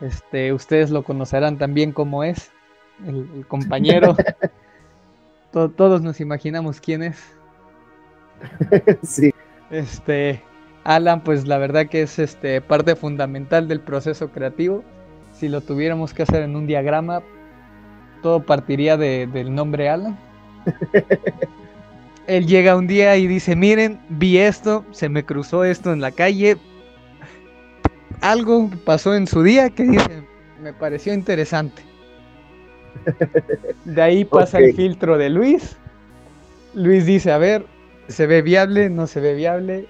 este, ustedes lo conocerán también como es, el, compañero. todos nos imaginamos quién es. sí. Este, Alan, pues la verdad que es este, parte fundamental del proceso creativo. Si lo tuviéramos que hacer en un diagrama, todo partiría del nombre Alan. Él llega un día y dice, miren, vi esto, se me cruzó esto en la calle. Algo pasó en su día que dice, me pareció interesante. De ahí pasa el filtro de Luis. Luis dice, a ver, ¿se ve viable? ¿No se ve viable?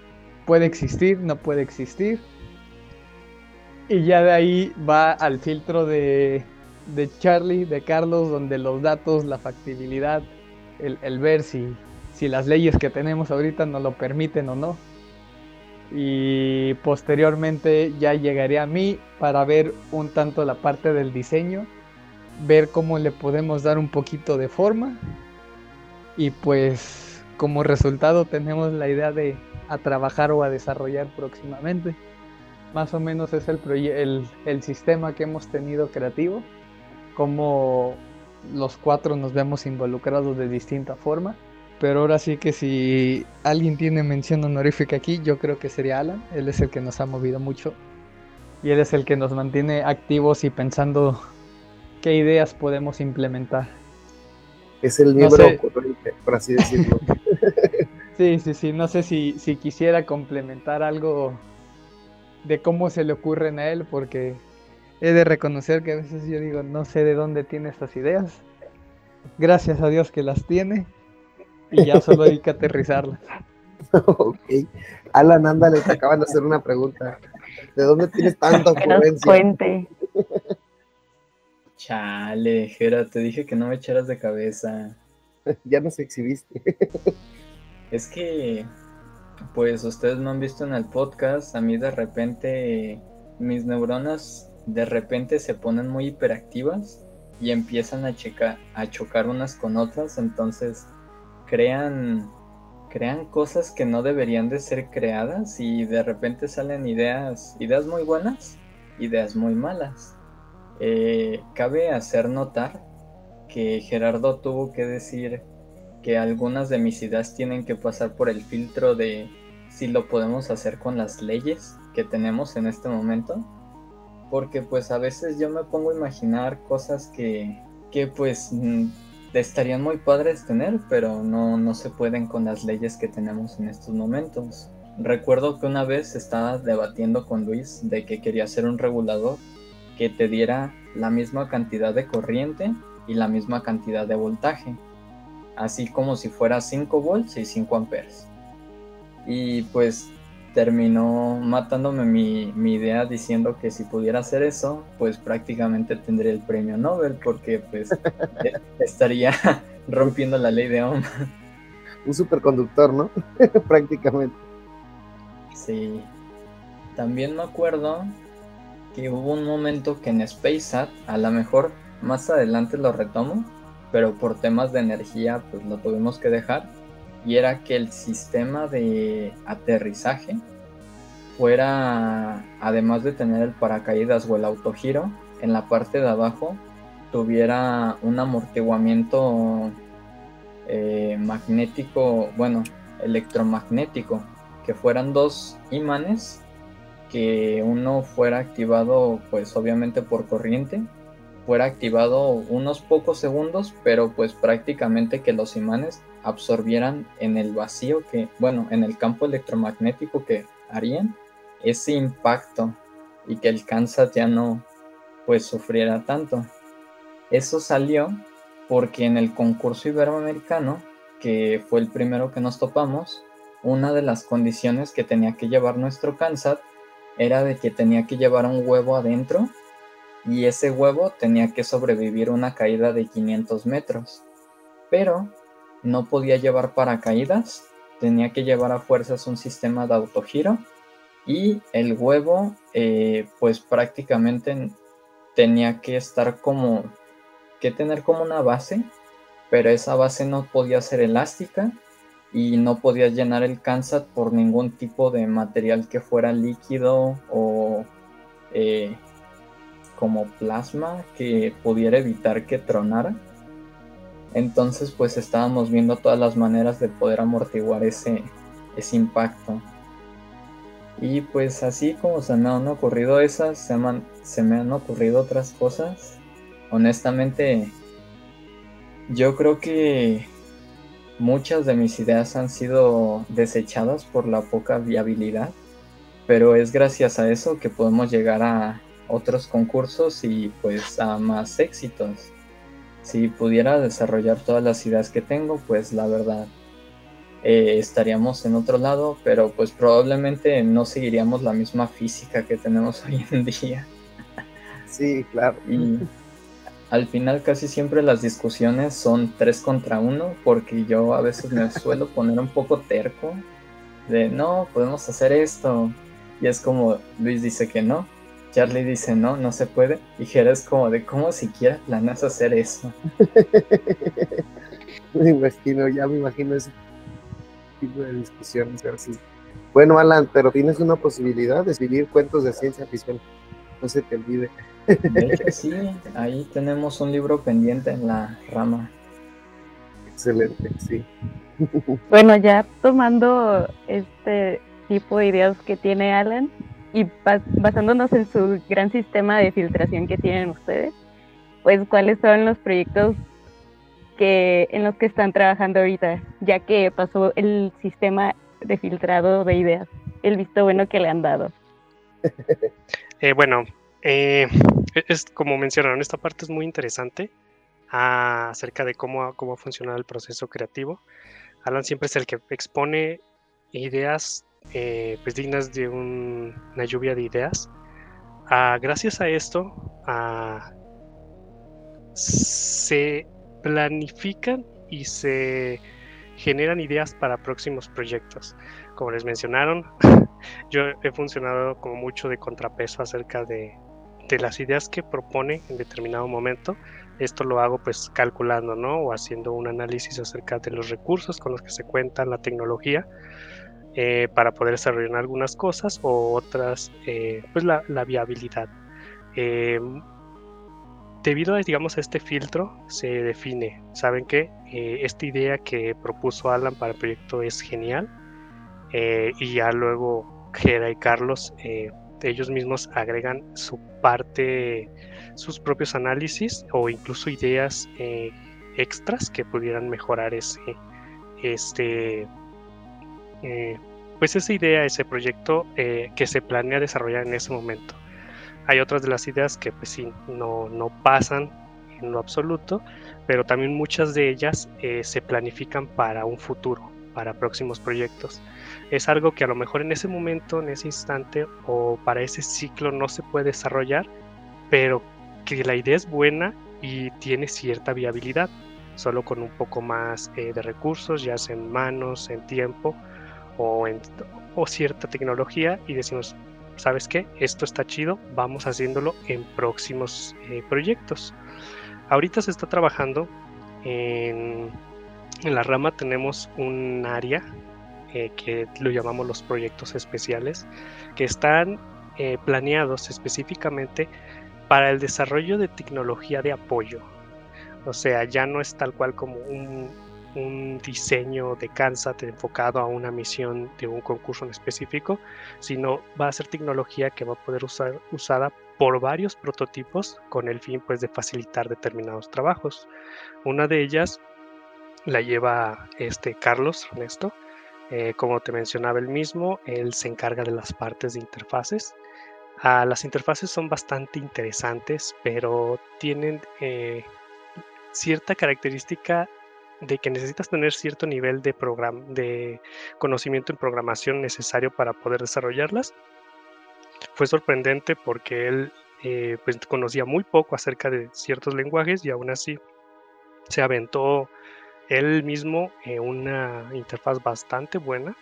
¿Puede existir? ¿No puede existir? Y ya de ahí va al filtro de de Charlie, de Carlos, donde los datos, la factibilidad, el, ver si, si las leyes que tenemos ahorita nos lo permiten o no. Y posteriormente ya llegaré a mí para ver un tanto la parte del diseño, ver cómo le podemos dar un poquito de forma. Y pues como resultado tenemos la idea de a trabajar o a desarrollar próximamente. Más o menos es el, el, sistema que hemos tenido creativo cómo los cuatro nos vemos involucrados de distinta forma. Pero ahora sí que si alguien tiene mención honorífica aquí, yo creo que sería Alan. Él es el que nos ha movido mucho. Y él es el que nos mantiene activos y pensando qué ideas podemos implementar. Es el miembro, por así decirlo. sí, sí, sí. No sé si, si quisiera complementar algo de cómo se le ocurren a él, porque he de reconocer que a veces yo digo, no sé de dónde tiene estas ideas. Gracias a Dios que las tiene. Y ya solo hay que aterrizarlas. ok. Alan, ándale, te acaban de hacer una pregunta. ¿De dónde tienes tanta ocurrencia? Cuente. Chale, Jera, te dije que no me echaras de cabeza. ya nos exhibiste. es que, pues ustedes no han visto en el podcast, a mí de repente mis neuronas de repente se ponen muy hiperactivas y empiezan a, a chocar unas con otras, entonces crean, crean cosas que no deberían de ser creadas y de repente salen ideas, ideas muy buenas, ideas muy malas. Eh, cabe hacer notar que Gerardo tuvo que decir que algunas de mis ideas tienen que pasar por el filtro de si lo podemos hacer con las leyes que tenemos en este momento porque pues a veces yo me pongo a imaginar cosas que, que pues mm, estarían muy padres tener, pero no, no se pueden con las leyes que tenemos en estos momentos. Recuerdo que una vez estaba debatiendo con Luis de que quería hacer un regulador que te diera la misma cantidad de corriente y la misma cantidad de voltaje, así como si fuera 5 volts y 5 amperes. Y pues terminó matándome mi, idea diciendo que si pudiera hacer eso, pues prácticamente tendría el premio Nobel porque pues estaría rompiendo la ley de Ohm. Un superconductor, ¿no? prácticamente. Sí. También me acuerdo que hubo un momento que en SpaceSat, a lo mejor más adelante lo retomo, pero por temas de energía pues lo tuvimos que dejar y era que el sistema de aterrizaje fuera, además de tener el paracaídas o el autogiro, en la parte de abajo tuviera un amortiguamiento eh, magnético, bueno, electromagnético, que fueran dos imanes, que uno fuera activado pues obviamente por corriente fuera activado unos pocos segundos, pero pues prácticamente que los imanes absorbieran en el vacío que, bueno, en el campo electromagnético que harían ese impacto y que el Kansas ya no pues sufriera tanto. Eso salió porque en el concurso iberoamericano, que fue el primero que nos topamos, una de las condiciones que tenía que llevar nuestro Kansas era de que tenía que llevar un huevo adentro y ese huevo tenía que sobrevivir una caída de 500 metros. Pero no podía llevar paracaídas, tenía que llevar a fuerzas un sistema de autogiro y el huevo eh, pues prácticamente tenía que estar como que tener como una base, pero esa base no podía ser elástica y no podía llenar el Kansas por ningún tipo de material que fuera líquido o eh, como plasma que pudiera evitar que tronara. Entonces pues estábamos viendo todas las maneras de poder amortiguar ese, ese impacto. Y pues así como se me han ocurrido esas, se se me han ocurrido otras cosas. Honestamente, yo creo que muchas de mis ideas han sido desechadas por la poca viabilidad, pero es gracias a eso que podemos llegar a otros concursos y pues a más éxitos. Si pudiera desarrollar todas las ideas que tengo, pues la verdad eh, estaríamos en otro lado, pero pues probablemente no seguiríamos la misma física que tenemos hoy en día. Sí, claro. Y al final casi siempre las discusiones son tres contra uno, porque yo a veces me suelo poner un poco terco de no, podemos hacer esto. Y es como Luis dice que no, Charlie dice no, no se puede. Y Jera es como de cómo siquiera planeas hacer eso. me imagino, ya me imagino ese tipo de discusiones. Bueno, Alan, pero tienes una posibilidad de escribir cuentos de ciencia ficción. No se te olvide. sí, ahí tenemos un libro pendiente en la rama. Excelente, sí. Bueno, ya tomando este tipo de ideas que tiene Alan y basándonos en su gran sistema de filtración que tienen ustedes, pues cuáles son los proyectos que en los que están trabajando ahorita, ya que pasó el sistema de filtrado de ideas, el visto bueno que le han dado. Eh, bueno, eh, es como mencionaron, esta parte es muy interesante ah, acerca de cómo, cómo ha funcionado el proceso creativo. Alan siempre es el que expone ideas eh, pues dignas de una lluvia de ideas. Ah, gracias a esto ah, se planifican y se generan ideas para próximos proyectos. Como les mencionaron, yo he funcionado como mucho de contrapeso acerca de las ideas que propone en determinado momento. Esto lo hago pues calculando, ¿no? O haciendo un análisis acerca de los recursos con los que se cuenta la tecnología eh, para poder desarrollar algunas cosas o otras, eh, pues la, viabilidad. Em, debido a, digamos, a este filtro se define, ¿saben qué? Eh, esta idea que propuso Alan para el proyecto es genial y ya luego Gera y Carlos ellos mismos agregan su parte, sus propios análisis o incluso ideas extras que pudieran mejorar ese, este, pues esa idea, ese proyecto eh, que se planea desarrollar en ese momento. Hay otras de las ideas que pues sí, no, no pasan en lo absoluto, pero también muchas de ellas se planifican para un futuro, para próximos proyectos es algo que a lo mejor en ese momento, en ese instante o para ese ciclo no se puede desarrollar, pero que la idea es buena y tiene cierta viabilidad, solo con un poco más eh, de recursos, ya sea en manos, en tiempo o, en, o cierta tecnología y decimos, ¿sabes qué? Esto está chido, vamos haciéndolo en próximos eh, proyectos. Ahorita se está trabajando en, en la rama, tenemos un área eh, que lo llamamos los proyectos especiales, que están eh, planeados específicamente para el desarrollo de tecnología de apoyo. O sea, ya no es tal cual como un, diseño de Kansas enfocado a una misión de un concurso en específico, sino va a ser tecnología que va a poder usar usada por varios prototipos con el fin pues de facilitar determinados trabajos. Una de ellas la lleva este Carlos Ernesto. Eh, como te mencionaba él mismo, él se encarga de las partes de interfaces. Ah, las interfaces son bastante interesantes, pero tienen eh, cierta característica de que necesitas tener cierto nivel de, de conocimiento en programación necesario para poder desarrollarlas. Fue sorprendente porque él eh, pues, conocía muy poco acerca de ciertos lenguajes y aún así se aventó él mismo eh, una interfaz bastante buena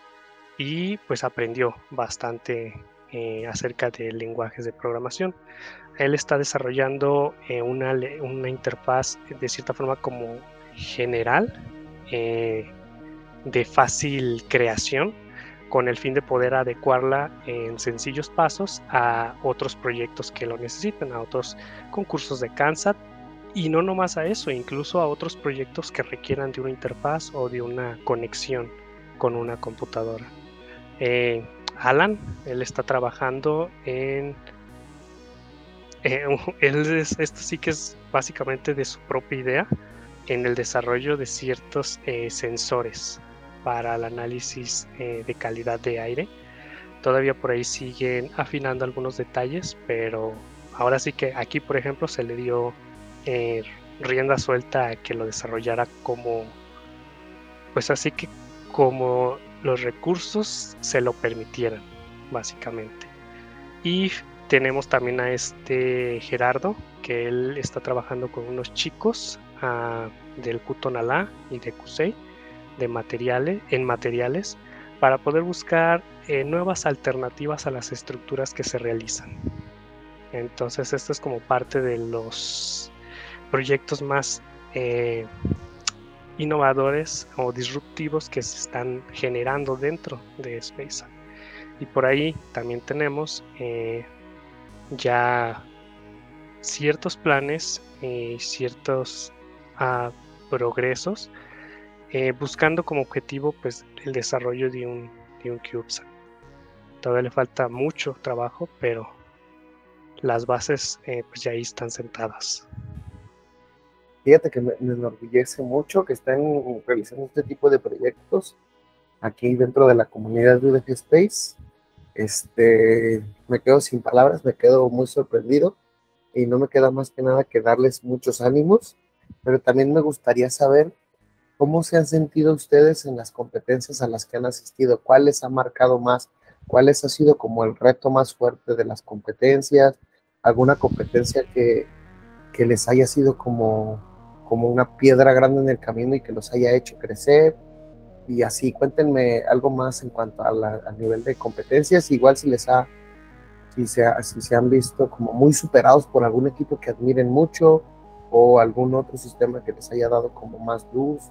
y pues aprendió bastante eh, acerca de lenguajes de programación. Él está desarrollando una, una interfaz de cierta forma como general eh, de fácil creación con el fin de poder adecuarla en sencillos pasos a otros proyectos que lo necesiten, a otros concursos de CANSAT y no nomás a eso, incluso a otros proyectos que requieran de una interfaz o de una conexión con una computadora. Eh, Alan, él está trabajando en... Eh, él esto sí que es básicamente de su propia idea en el desarrollo de ciertos eh, sensores para el análisis eh, de calidad de aire. Todavía por ahí siguen afinando algunos detalles, pero ahora sí que aquí, por ejemplo, se le dio eh, rienda suelta a que lo desarrollara como, pues así que como los recursos se lo permitieran, básicamente. Y tenemos también a este Gerardo, que él está trabajando con unos chicos del Kutonalá y de Kusei de materiales, en materiales para poder buscar eh, nuevas alternativas a las estructuras que se realizan. Entonces esto es como parte de los proyectos más eh, innovadores o disruptivos que se están generando dentro de Space. Y por ahí también tenemos eh, ya ciertos planes y ciertos a progresos, eh, buscando como objetivo pues, el desarrollo de un, de un CubeSat. Todavía le falta mucho trabajo, pero las bases eh, pues ya ahí están sentadas. Fíjate que me, enorgullece mucho que estén realizando este tipo de proyectos aquí dentro de la comunidad de UDG Space. Este, me quedo sin palabras, me quedo muy sorprendido y no me queda más que nada que darles muchos ánimos pero también me gustaría saber cómo se han sentido ustedes en las competencias a las que han asistido, cuál les ha marcado más, cuáles ha sido como el reto más fuerte de las competencias, alguna competencia que, que les haya sido como, como una piedra grande en el camino y que los haya hecho crecer. Y así, cuéntenme algo más en cuanto al nivel de competencias, igual si les ha, si se, si se han visto como muy superados por algún equipo que admiren mucho, o algún otro sistema que les haya dado como más luz,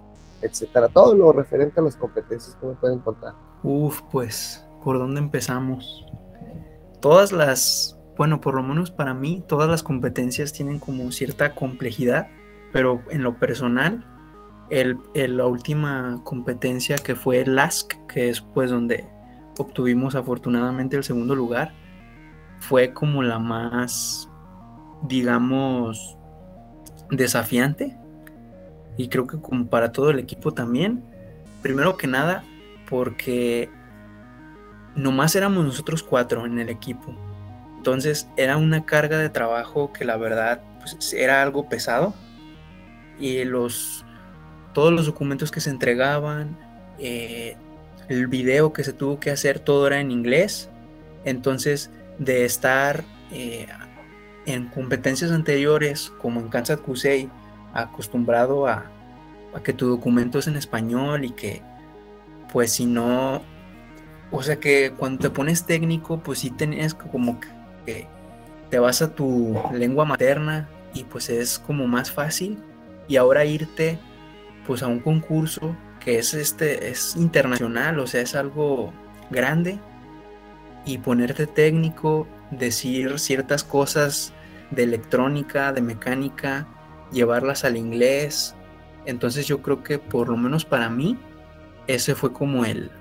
etcétera. Todo lo referente a las competencias que me pueden contar. Uf, pues, ¿por dónde empezamos? Todas las, bueno, por lo menos para mí, todas las competencias tienen como cierta complejidad, pero en lo personal, el, la última competencia que fue el LASK, que es pues donde obtuvimos afortunadamente el segundo lugar, fue como la más, digamos, desafiante y creo que como para todo el equipo también. Primero que nada, porque nomás éramos nosotros cuatro en el equipo. Entonces era una carga de trabajo que la verdad pues, era algo pesado. Y los, todos los documentos que se entregaban, eh, el video que se tuvo que hacer, todo era en inglés. Entonces, de estar eh, en competencias anteriores, como en Kansas Kusei, acostumbrado a, que tu documento es en español y que, pues si no, o sea que cuando te pones técnico, pues sí tenés como que te vas a tu lengua materna y pues es como más fácil. Y ahora irte pues a un concurso que es este es internacional, o sea, es algo grande y ponerte técnico, decir ciertas cosas de electrónica, de mecánica, llevarlas al inglés. Entonces yo creo que por lo menos para mí, ese fue como el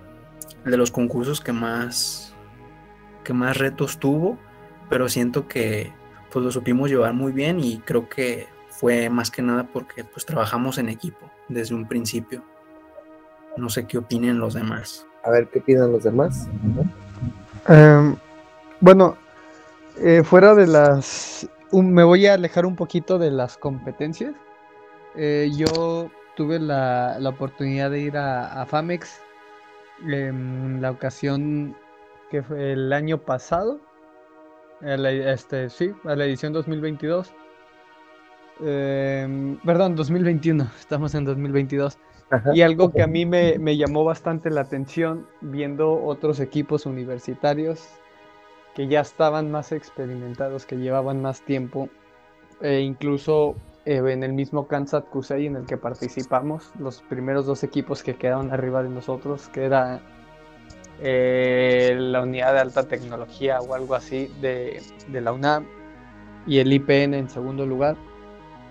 de los concursos que más que más retos tuvo, pero siento que pues lo supimos llevar muy bien y creo que fue más que nada porque pues trabajamos en equipo desde un principio. No sé qué opinen los demás. A ver qué opinan los demás. Em, bueno, eh, fuera de las... un- me voy a alejar un poquito de las competencias. Eh, yo tuve la, la oportunidad de ir a, a Famex en la ocasión que fue el año pasado. este, sí, a la edición 2022. Em, perdón, 2021. Estamos en 2022. Ajá. Y algo que a mí me, me llamó bastante la atención viendo otros equipos universitarios que ya estaban más experimentados, que llevaban más tiempo, e incluso eh, en el mismo Kansas Kusei en el que participamos, los primeros dos equipos que quedaron arriba de nosotros, que era eh, la unidad de alta tecnología o algo así de, de la UNAM y el IPN en segundo lugar,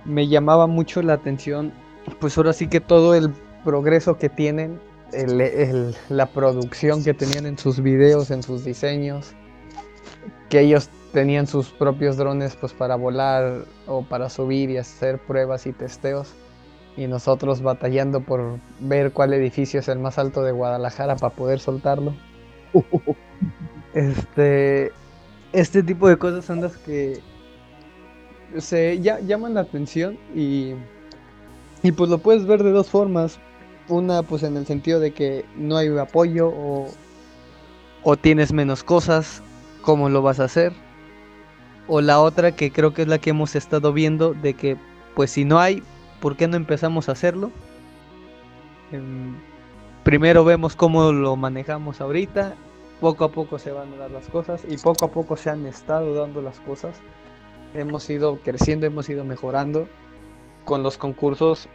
me llamaba mucho la atención pues ahora sí que todo el progreso que tienen, el- la producción que tenían en sus videos, en sus diseños, que ellos tenían sus propios drones pues para volar o para subir y hacer pruebas y testeos y nosotros batallando por ver cuál edificio es el más alto de Guadalajara para poder soltarlo. Este, este tipo de cosas son las que se ya- llaman la atención y, y pues lo puedes ver de dos formas. Una pues en el sentido de que no hay apoyo o, o tienes menos cosas, ¿cómo lo vas a hacer? O la otra que creo que es la que hemos estado viendo de que pues si no hay, ¿por qué no empezamos a hacerlo? Em, primero vemos cómo lo manejamos ahorita, poco a poco se van a dar las cosas y poco a poco se han estado dando las cosas. Hemos ido creciendo, hemos ido mejorando. Con los concursos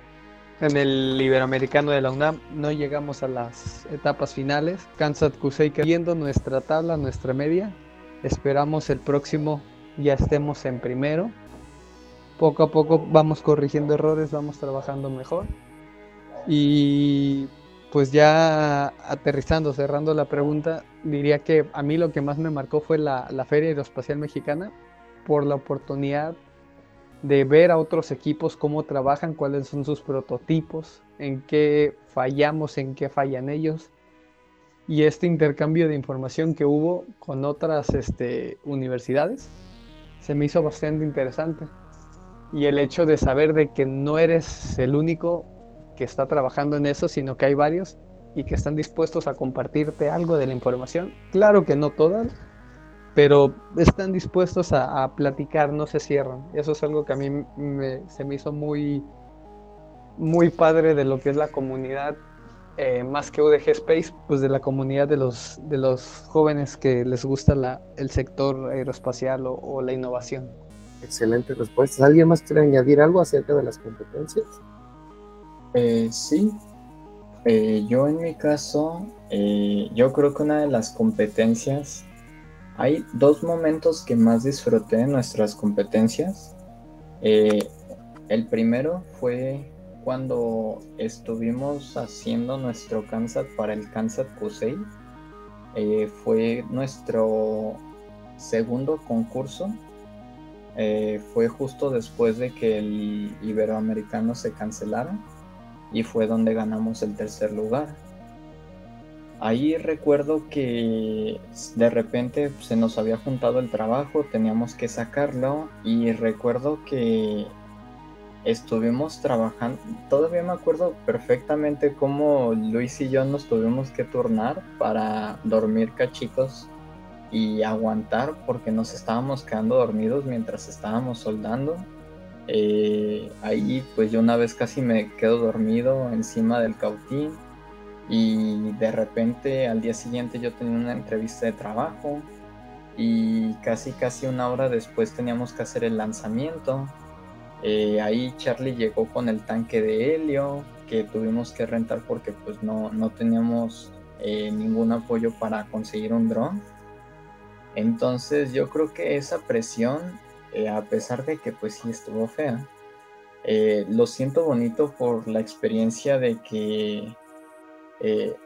en el Iberoamericano de la UNAM no llegamos a las etapas finales. Kansas Kusei viendo nuestra tabla, nuestra media. Esperamos el próximo ya estemos en primero. Poco a poco vamos corrigiendo errores, vamos trabajando mejor. Y pues ya aterrizando, cerrando la pregunta, diría que a mí lo que más me marcó fue la, la Feria Aeroespacial Mexicana por la oportunidad de ver a otros equipos cómo trabajan, cuáles son sus prototipos, en qué fallamos, en qué fallan ellos. Y este intercambio de información que hubo con otras este, universidades se me hizo bastante interesante. Y el hecho de saber de que no eres el único que está trabajando en eso, sino que hay varios y que están dispuestos a compartirte algo de la información. Claro que no todas, pero están dispuestos a, platicar, no se cierran. Eso es algo que a mí me- se me hizo muy, muy padre de lo que es la comunidad, eh, más que UDG Space, pues de la comunidad de los, de los jóvenes que les gusta la, el sector aeroespacial o, o la innovación. Excelentes respuestas. ¿Alguien más quiere añadir algo acerca de las competencias? Eh, sí, Eh, yo en mi caso, eh, yo creo que una de las competencias, hay dos momentos que más disfruté en nuestras competencias. Eh, el primero fue cuando estuvimos haciendo nuestro Kansas para el Kansas Kusei. Eh, fue nuestro segundo concurso. Eh, fue justo después de que el Iberoamericano se cancelara y fue donde ganamos el tercer lugar. Ahí recuerdo que de repente se nos había juntado el trabajo, teníamos que sacarlo y recuerdo que estuvimos trabajando, todavía me acuerdo perfectamente cómo Luis y yo nos tuvimos que turnar para dormir cachicos y aguantar porque nos estábamos quedando dormidos mientras estábamos soldando. Eh, ahí pues yo una vez casi me quedo dormido encima del cautín y de repente al día siguiente yo tenía una entrevista de trabajo y casi casi una hora después teníamos que hacer el lanzamiento. Eh, ahí Charlie llegó con el tanque de helio que tuvimos que rentar porque pues no, no teníamos eh, ningún apoyo para conseguir un dron. Entonces yo creo que esa presión, eh, a pesar de que pues sí estuvo fea, lo siento bonito por la experiencia de que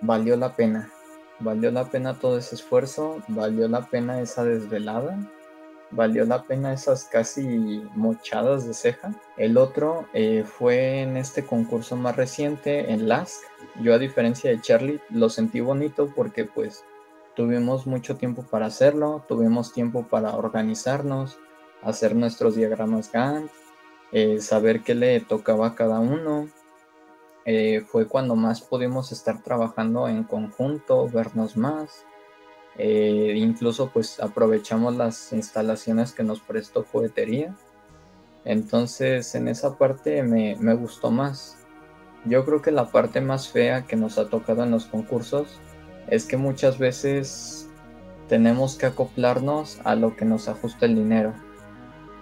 valió la pena. Valió la pena todo ese esfuerzo, valió la pena esa desvelada valió la pena esas casi mochadas de ceja. El otro eh, fue en este concurso más reciente, en LASK. Yo a diferencia de Charlie lo sentí bonito porque pues tuvimos mucho tiempo para hacerlo, tuvimos tiempo para organizarnos, hacer nuestros diagramas Gantt, eh, saber qué le tocaba a cada uno. Eh, fue cuando más pudimos estar trabajando en conjunto, vernos más. Eh, incluso pues aprovechamos las instalaciones que nos prestó Cohetería. Entonces en esa parte me, me gustó más. Yo creo que la parte más fea que nos ha tocado en los concursos es que muchas veces tenemos que acoplarnos a lo que nos ajusta el dinero.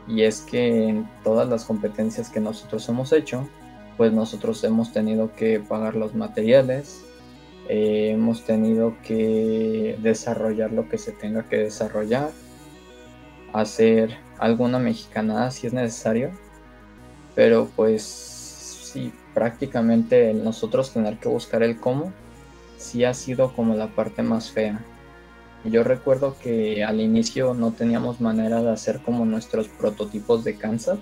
Y es que en todas las competencias que nosotros hemos hecho, pues nosotros hemos tenido que pagar los materiales, eh, hemos tenido que desarrollar lo que se tenga que desarrollar, hacer alguna mexicanada si es necesario, pero pues sí, prácticamente nosotros tener que buscar el cómo, sí ha sido como la parte más fea. Yo recuerdo que al inicio no teníamos manera de hacer como nuestros prototipos de Kansas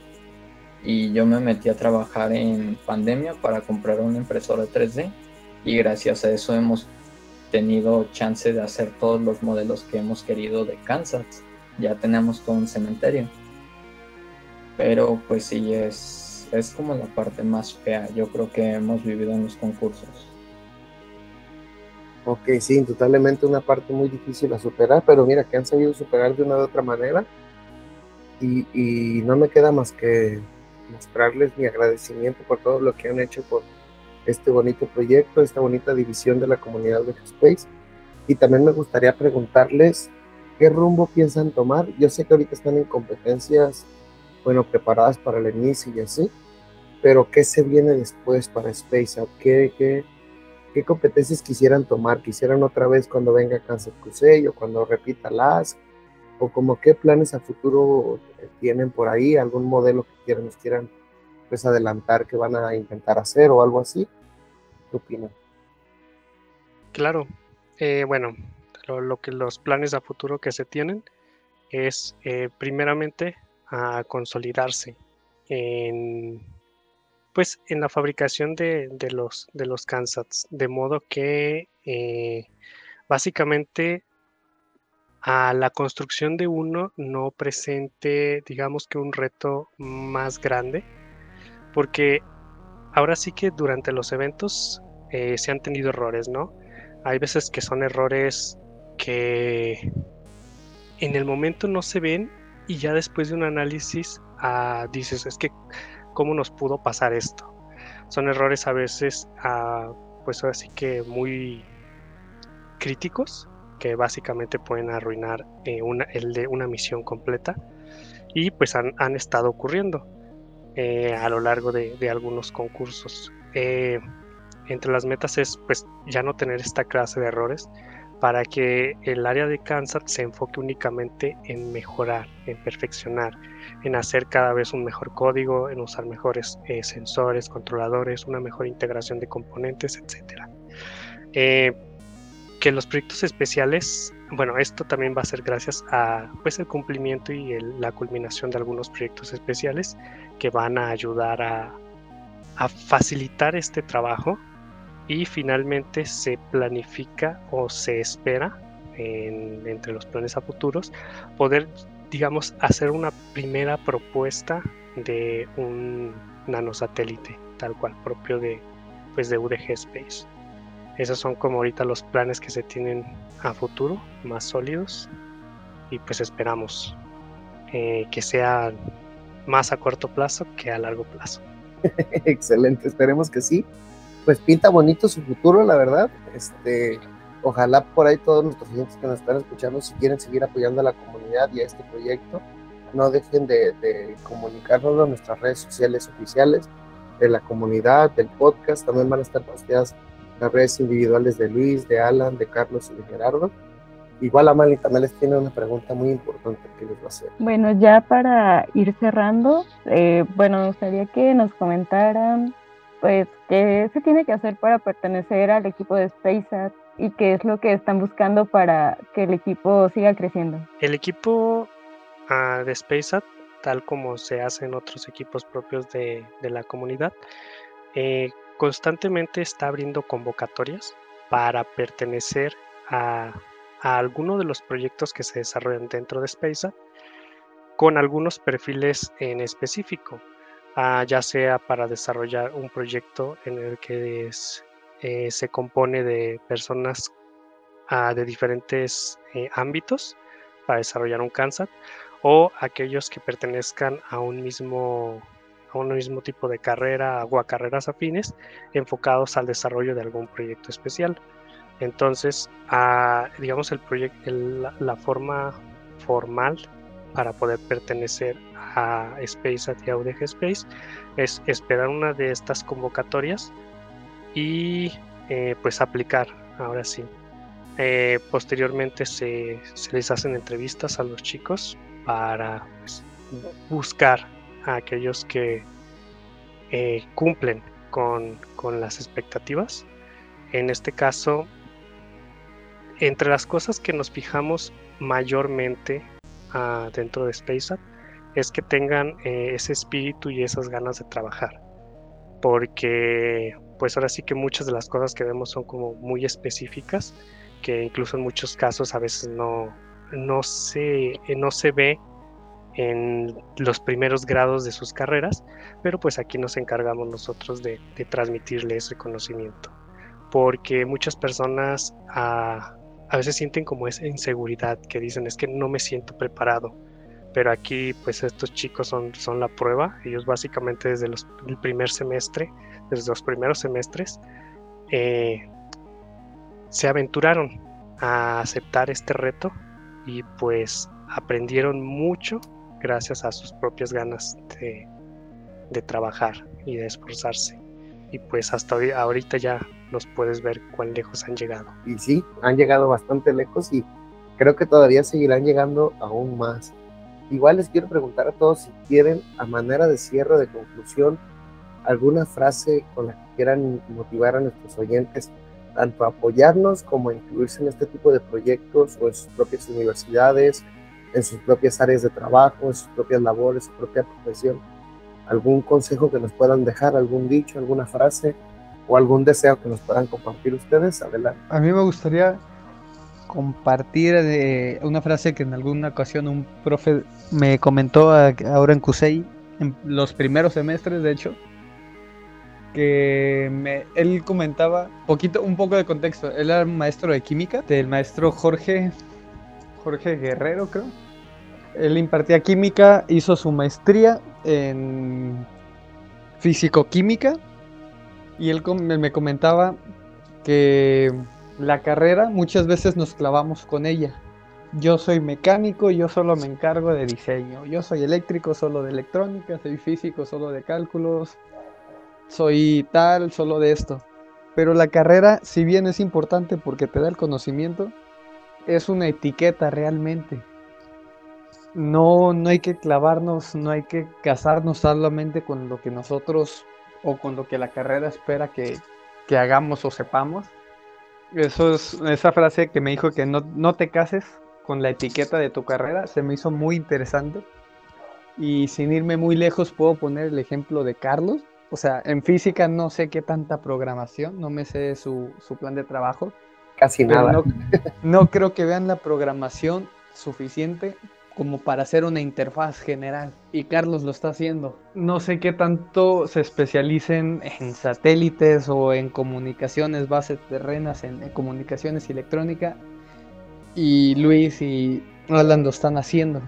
y yo me metí a trabajar en pandemia para comprar una impresora 3D y gracias a eso hemos tenido chance de hacer todos los modelos que hemos querido de Kansas. Ya tenemos todo un cementerio. Pero pues sí, es, es como la parte más fea, yo creo que hemos vivido en los concursos. Ok, sí, indudablemente una parte muy difícil a superar, pero mira que han sabido superar de una u otra manera. Y, y no me queda más que mostrarles mi agradecimiento por todo lo que han hecho por este bonito proyecto, esta bonita división de la comunidad de Space. Y también me gustaría preguntarles qué rumbo piensan tomar. Yo sé que ahorita están en competencias, bueno, preparadas para el inicio y así, pero ¿qué se viene después para Space? ¿Qué, qué, qué competencias quisieran tomar? ¿Quisieran otra vez cuando venga Cáncer Crusade o cuando repita las? ¿O como qué planes a futuro tienen por ahí? ¿Algún modelo que quieran, nos quieran pues adelantar que van a intentar hacer o algo así? ¿Qué opinan? Claro, eh, bueno, lo, que los planes a futuro que se tienen es eh, primeramente a consolidarse en pues en la fabricación de, los de los Kansas, de modo que eh, básicamente a la construcción de uno no presente digamos que un reto más grande porque ahora sí que durante los eventos eh, se han tenido errores, ¿no? Hay veces que son errores que en el momento no se ven y ya después de un análisis ah, dices, es que, ¿cómo nos pudo pasar esto? Son errores a veces, ah, pues así que muy críticos, que básicamente pueden arruinar eh, una, el de una misión completa y pues han, estado ocurriendo eh, a lo largo de, algunos concursos entre las metas es pues ya no tener esta clase de errores para que el área de Kansas se enfoque únicamente en mejorar, en perfeccionar, en hacer cada vez un mejor código, en usar mejores eh, sensores, controladores, una mejor integración de componentes, etc. Eh, que los proyectos especiales, bueno, esto también va a ser gracias a pues el cumplimiento y la culminación de algunos proyectos especiales que van a ayudar a, facilitar este trabajo. Y finalmente se planifica o se espera entre los planes a futuros poder digamos hacer una primera propuesta de un nanosatélite tal cual propio de pues de UDG Space. Esos son como ahorita los planes que se tienen a futuro más sólidos. Y pues esperamos eh, que sea más a corto plazo que a largo plazo excelente esperemos que sí pues pinta bonito su futuro, la verdad. Este, ojalá por ahí todos nuestros clientes que nos están escuchando, si quieren seguir apoyando a la comunidad y a este proyecto, no dejen de, comunicarnos en nuestras redes sociales oficiales de la comunidad, del podcast. También van a estar posteadas las redes individuales de Luis, de Alan, de Carlos y de Gerardo. Igual Amali también les tiene una pregunta muy importante que les va a hacer. Bueno, ya para ir cerrando, eh, bueno, me gustaría que nos comentaran pues, ¿qué se tiene que hacer para pertenecer al equipo de SpaceX y qué es lo que están buscando para que el equipo siga creciendo? El equipo ah, de SpaceAt, tal como se hace en otros equipos propios de, de la comunidad, eh, constantemente está abriendo convocatorias para pertenecer a, a alguno de los proyectos que se desarrollan dentro de SpaceAt con algunos perfiles en específico, ah, ya sea para desarrollar un proyecto en el que eh, se compone de personas ah, de diferentes eh, ámbitos para desarrollar un CANSAT o aquellos que pertenezcan a un mismo a un mismo tipo de carrera o a carreras afines enfocados al desarrollo de algún proyecto especial. Entonces, digamos, el proyecto, la forma formal para poder pertenecer a Space a UDG Space es esperar una de estas convocatorias y eh, pues aplicar ahora sí. Eh, posteriormente se, les hacen entrevistas a los chicos para pues, buscar a aquellos que eh, cumplen con, con las expectativas. En este caso, entre las cosas que nos fijamos mayormente dentro de SpaceUp es que tengan eh, ese espíritu y esas ganas de trabajar. Porque pues ahora sí que muchas de las cosas que vemos son como muy específicas, que incluso en muchos casos a veces no, no, se, eh, no se ve en los primeros grados de sus carreras, pero pues aquí nos encargamos nosotros de, de transmitirle ese conocimiento. Porque muchas personas a, a veces sienten como esa inseguridad que dicen es que no me siento preparado. Pero aquí pues estos chicos son, son la prueba. Ellos básicamente desde los, el primer semestre, desde los primeros semestres, eh, se aventuraron a aceptar este reto y pues aprendieron mucho gracias a sus propias ganas de, de trabajar y de esforzarse. Y pues hasta ahorita ya los puedes ver cuán lejos han llegado. Y sí, han llegado bastante lejos y creo que todavía seguirán llegando aún más. Igual les quiero preguntar a todos si quieren, a manera de cierre, de conclusión, alguna frase con la que quieran motivar a nuestros oyentes, tanto a apoyarnos como a incluirse en este tipo de proyectos o en sus propias universidades, en sus propias áreas de trabajo, en sus propias labores, su propia profesión. ¿Algún consejo que nos puedan dejar, algún dicho, alguna frase? O algún deseo que nos puedan compartir ustedes, adelante. A mí me gustaría compartir eh, una frase que en alguna ocasión un profe me comentó ahora en CUSEI, en los primeros semestres de hecho, que él comentaba un poco de contexto. Él era maestro de química, del maestro Jorge, Jorge Guerrero, creo. Él impartía química, hizo su maestría en físico-química y él me comentaba que la carrera muchas veces nos clavamos con ella. Yo soy mecánico, yo solo me encargo de diseño. Yo soy eléctrico, solo de electrónica. Soy físico, solo de cálculos. Soy tal, solo de esto. Pero la carrera, si bien es importante porque te da el conocimiento, es una etiqueta realmente. No, no hay que clavarnos, no hay que casarnos solamente con lo que nosotros o con lo que la carrera espera que, hagamos o sepamos. Eso es esa frase que me dijo que no, no te cases con la etiqueta de tu carrera, se me hizo muy interesante. Y sin irme muy lejos, puedo poner el ejemplo de Carlos. O sea, en física no sé qué tanta programación, no me sé su, plan de trabajo. Casi nada. No, no creo que vean la programación suficiente como para hacer una interfaz general. Y Carlos lo está haciendo. No sé qué tanto se especialicen en satélites o en comunicaciones bases terrenas, en, comunicaciones electrónica. Y Luis y Alan lo están haciendo.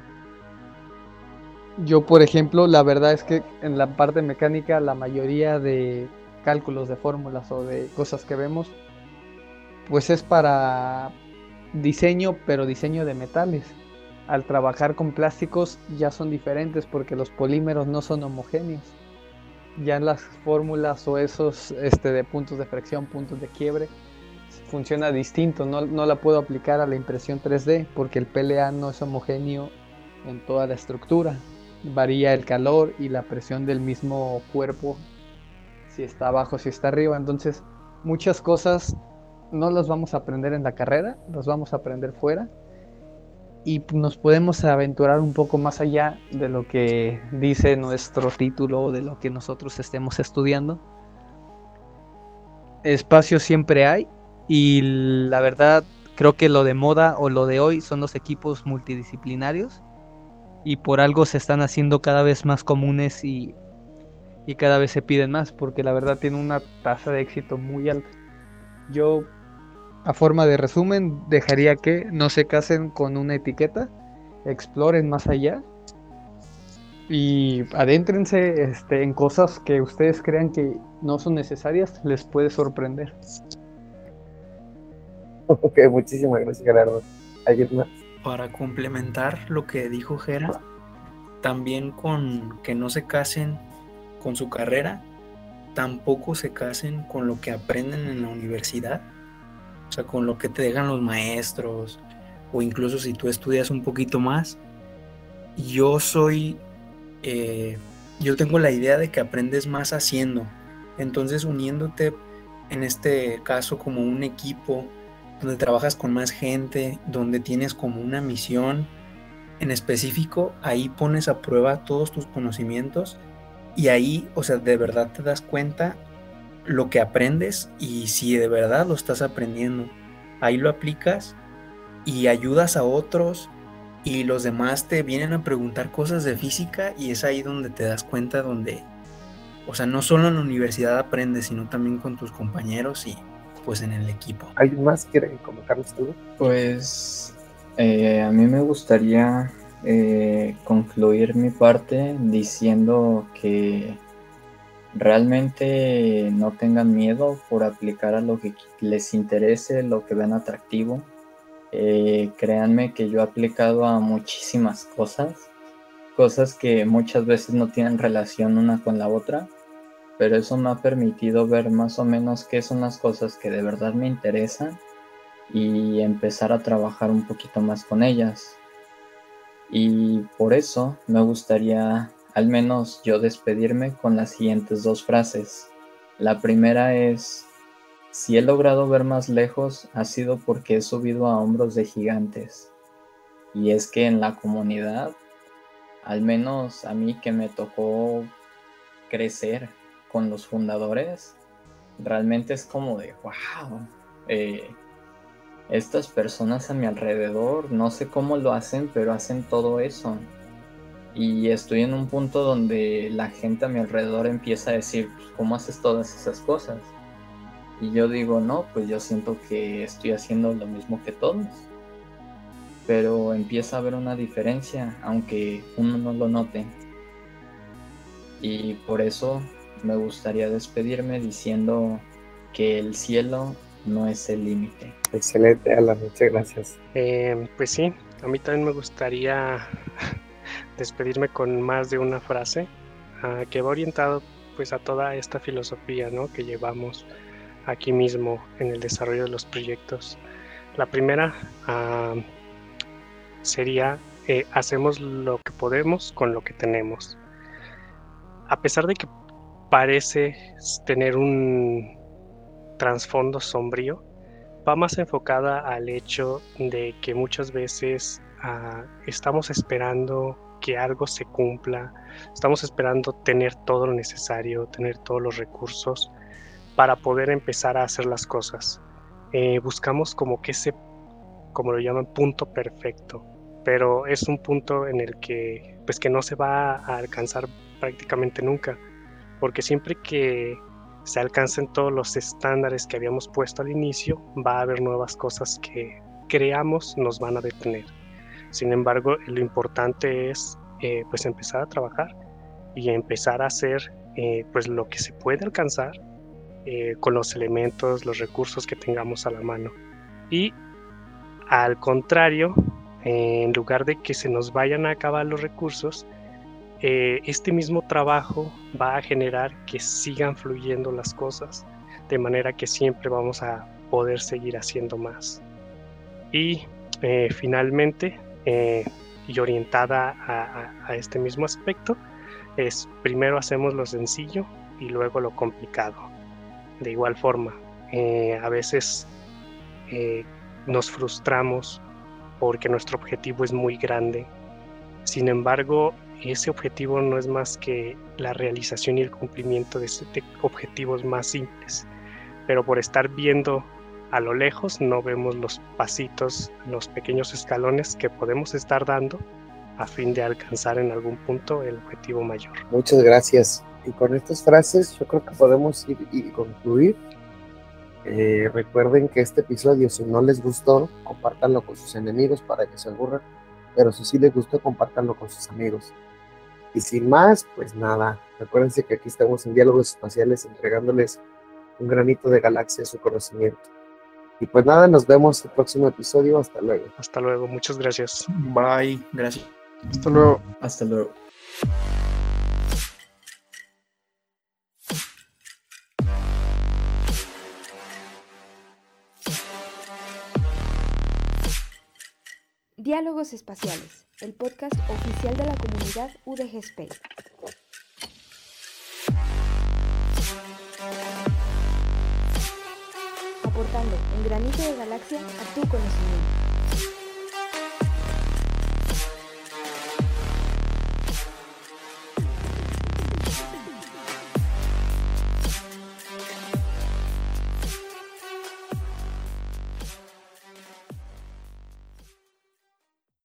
Yo, por ejemplo, la verdad es que en la parte mecánica la mayoría de cálculos de fórmulas o de cosas que vemos, pues es para diseño, pero diseño de metales al trabajar con plásticos ya son diferentes porque los polímeros no son homogéneos. Ya las fórmulas o esos este, de puntos de fricción, puntos de quiebre, funciona distinto. No, no la puedo aplicar a la impresión 3D porque el PLA no es homogéneo en toda la estructura. Varía el calor y la presión del mismo cuerpo, si está abajo, si está arriba. Entonces, muchas cosas no las vamos a aprender en la carrera, las vamos a aprender fuera y nos podemos aventurar un poco más allá de lo que dice nuestro título o de lo que nosotros estemos estudiando. Espacio siempre hay y la verdad creo que lo de moda o lo de hoy son los equipos multidisciplinarios y por algo se están haciendo cada vez más comunes y, y cada vez se piden más porque la verdad tiene una tasa de éxito muy alta. Yo a forma de resumen, dejaría que no se casen con una etiqueta, exploren más allá y adéntrense este, en cosas que ustedes crean que no son necesarias, les puede sorprender. Ok, muchísimas gracias Gerardo. ¿Alguien más? Para complementar lo que dijo Gera, también con que no se casen con su carrera, tampoco se casen con lo que aprenden en la universidad o sea, con lo que te dejan los maestros, o incluso si tú estudias un poquito más. Yo soy, eh, yo tengo la idea de que aprendes más haciendo. Entonces uniéndote, en este caso, como un equipo, donde trabajas con más gente, donde tienes como una misión en específico, ahí pones a prueba todos tus conocimientos y ahí, o sea, de verdad te das cuenta lo que aprendes y si de verdad lo estás aprendiendo. Ahí lo aplicas y ayudas a otros y los demás te vienen a preguntar cosas de física y es ahí donde te das cuenta donde, o sea, no solo en la universidad aprendes, sino también con tus compañeros y pues en el equipo. ¿Hay más que comentarles tú? Pues eh, a mí me gustaría eh, concluir mi parte diciendo que realmente no tengan miedo por aplicar a lo que les interese, lo que ven atractivo. Eh, créanme que yo he aplicado a muchísimas cosas, cosas que muchas veces no tienen relación una con la otra, pero eso me ha permitido ver más o menos qué son las cosas que de verdad me interesan y empezar a trabajar un poquito más con ellas. Y por eso me gustaría al menos yo despedirme con las siguientes dos frases. La primera es, si he logrado ver más lejos ha sido porque he subido a hombros de gigantes. Y es que en la comunidad, al menos a mí que me tocó crecer con los fundadores, realmente es como de, wow, eh, estas personas a mi alrededor, no sé cómo lo hacen, pero hacen todo eso y estoy en un punto donde la gente a mi alrededor empieza a decir, pues, ¿cómo haces todas esas cosas? Y yo digo, no, pues yo siento que estoy haciendo lo mismo que todos. Pero empieza a haber una diferencia, aunque uno no lo note. Y por eso me gustaría despedirme diciendo que el cielo no es el límite. Excelente, Alan, muchas gracias. Eh, pues sí, a mí también me gustaría despedirme con más de una frase ah, que va orientado pues a toda esta filosofía ¿no? que llevamos aquí mismo en el desarrollo de los proyectos. La primera ah, sería eh, hacemos lo que podemos con lo que tenemos. A pesar de que parece tener un trasfondo sombrío, va más enfocada al hecho de que muchas veces ah, estamos esperando que algo se cumpla, estamos esperando tener todo lo necesario, tener todos los recursos para poder empezar a hacer las cosas. Eh, buscamos como que ese, como lo llaman, punto perfecto, pero es un punto en el que, pues que no se va a alcanzar prácticamente nunca, porque siempre que se alcancen todos los estándares que habíamos puesto al inicio, va a haber nuevas cosas que creamos nos van a detener. Sin embargo, lo importante es eh, pues empezar a trabajar y empezar a hacer eh, pues lo que se puede alcanzar eh, con los elementos, los recursos que tengamos a la mano. Y al contrario, en lugar de que se nos vayan a acabar los recursos, este mismo trabajo va a generar que sigan fluyendo las cosas, de manera que siempre vamos a poder seguir haciendo más. Y finalmente, eh, y orientada a, este mismo aspecto es primero hacemos lo sencillo y luego lo complicado. De igual forma, eh, a veces eh, nos frustramos porque nuestro objetivo es muy grande. Sin embargo, ese objetivo no es más que la realización y el cumplimiento de, objetivos más simples. Pero por estar viendo a lo lejos no vemos los pasitos, los pequeños escalones que podemos estar dando a fin de alcanzar en algún punto el objetivo mayor. Muchas gracias. Y con estas frases yo creo que podemos ir y concluir. Eh, recuerden que este episodio, si no les gustó, compártanlo con sus enemigos para que se aburran. Pero si sí les gustó, compártanlo con sus amigos. Y sin más, pues nada, recuérdense que aquí estamos en diálogos espaciales entregándoles un granito de galaxia a su conocimiento. Y pues nada, nos vemos el próximo episodio. Hasta luego. Hasta luego, muchas gracias. Bye, gracias. Hasta luego. Hasta luego. Diálogos Espaciales, el podcast oficial de la comunidad UDG Space. Aportando un granito de galaxia a tu conocimiento.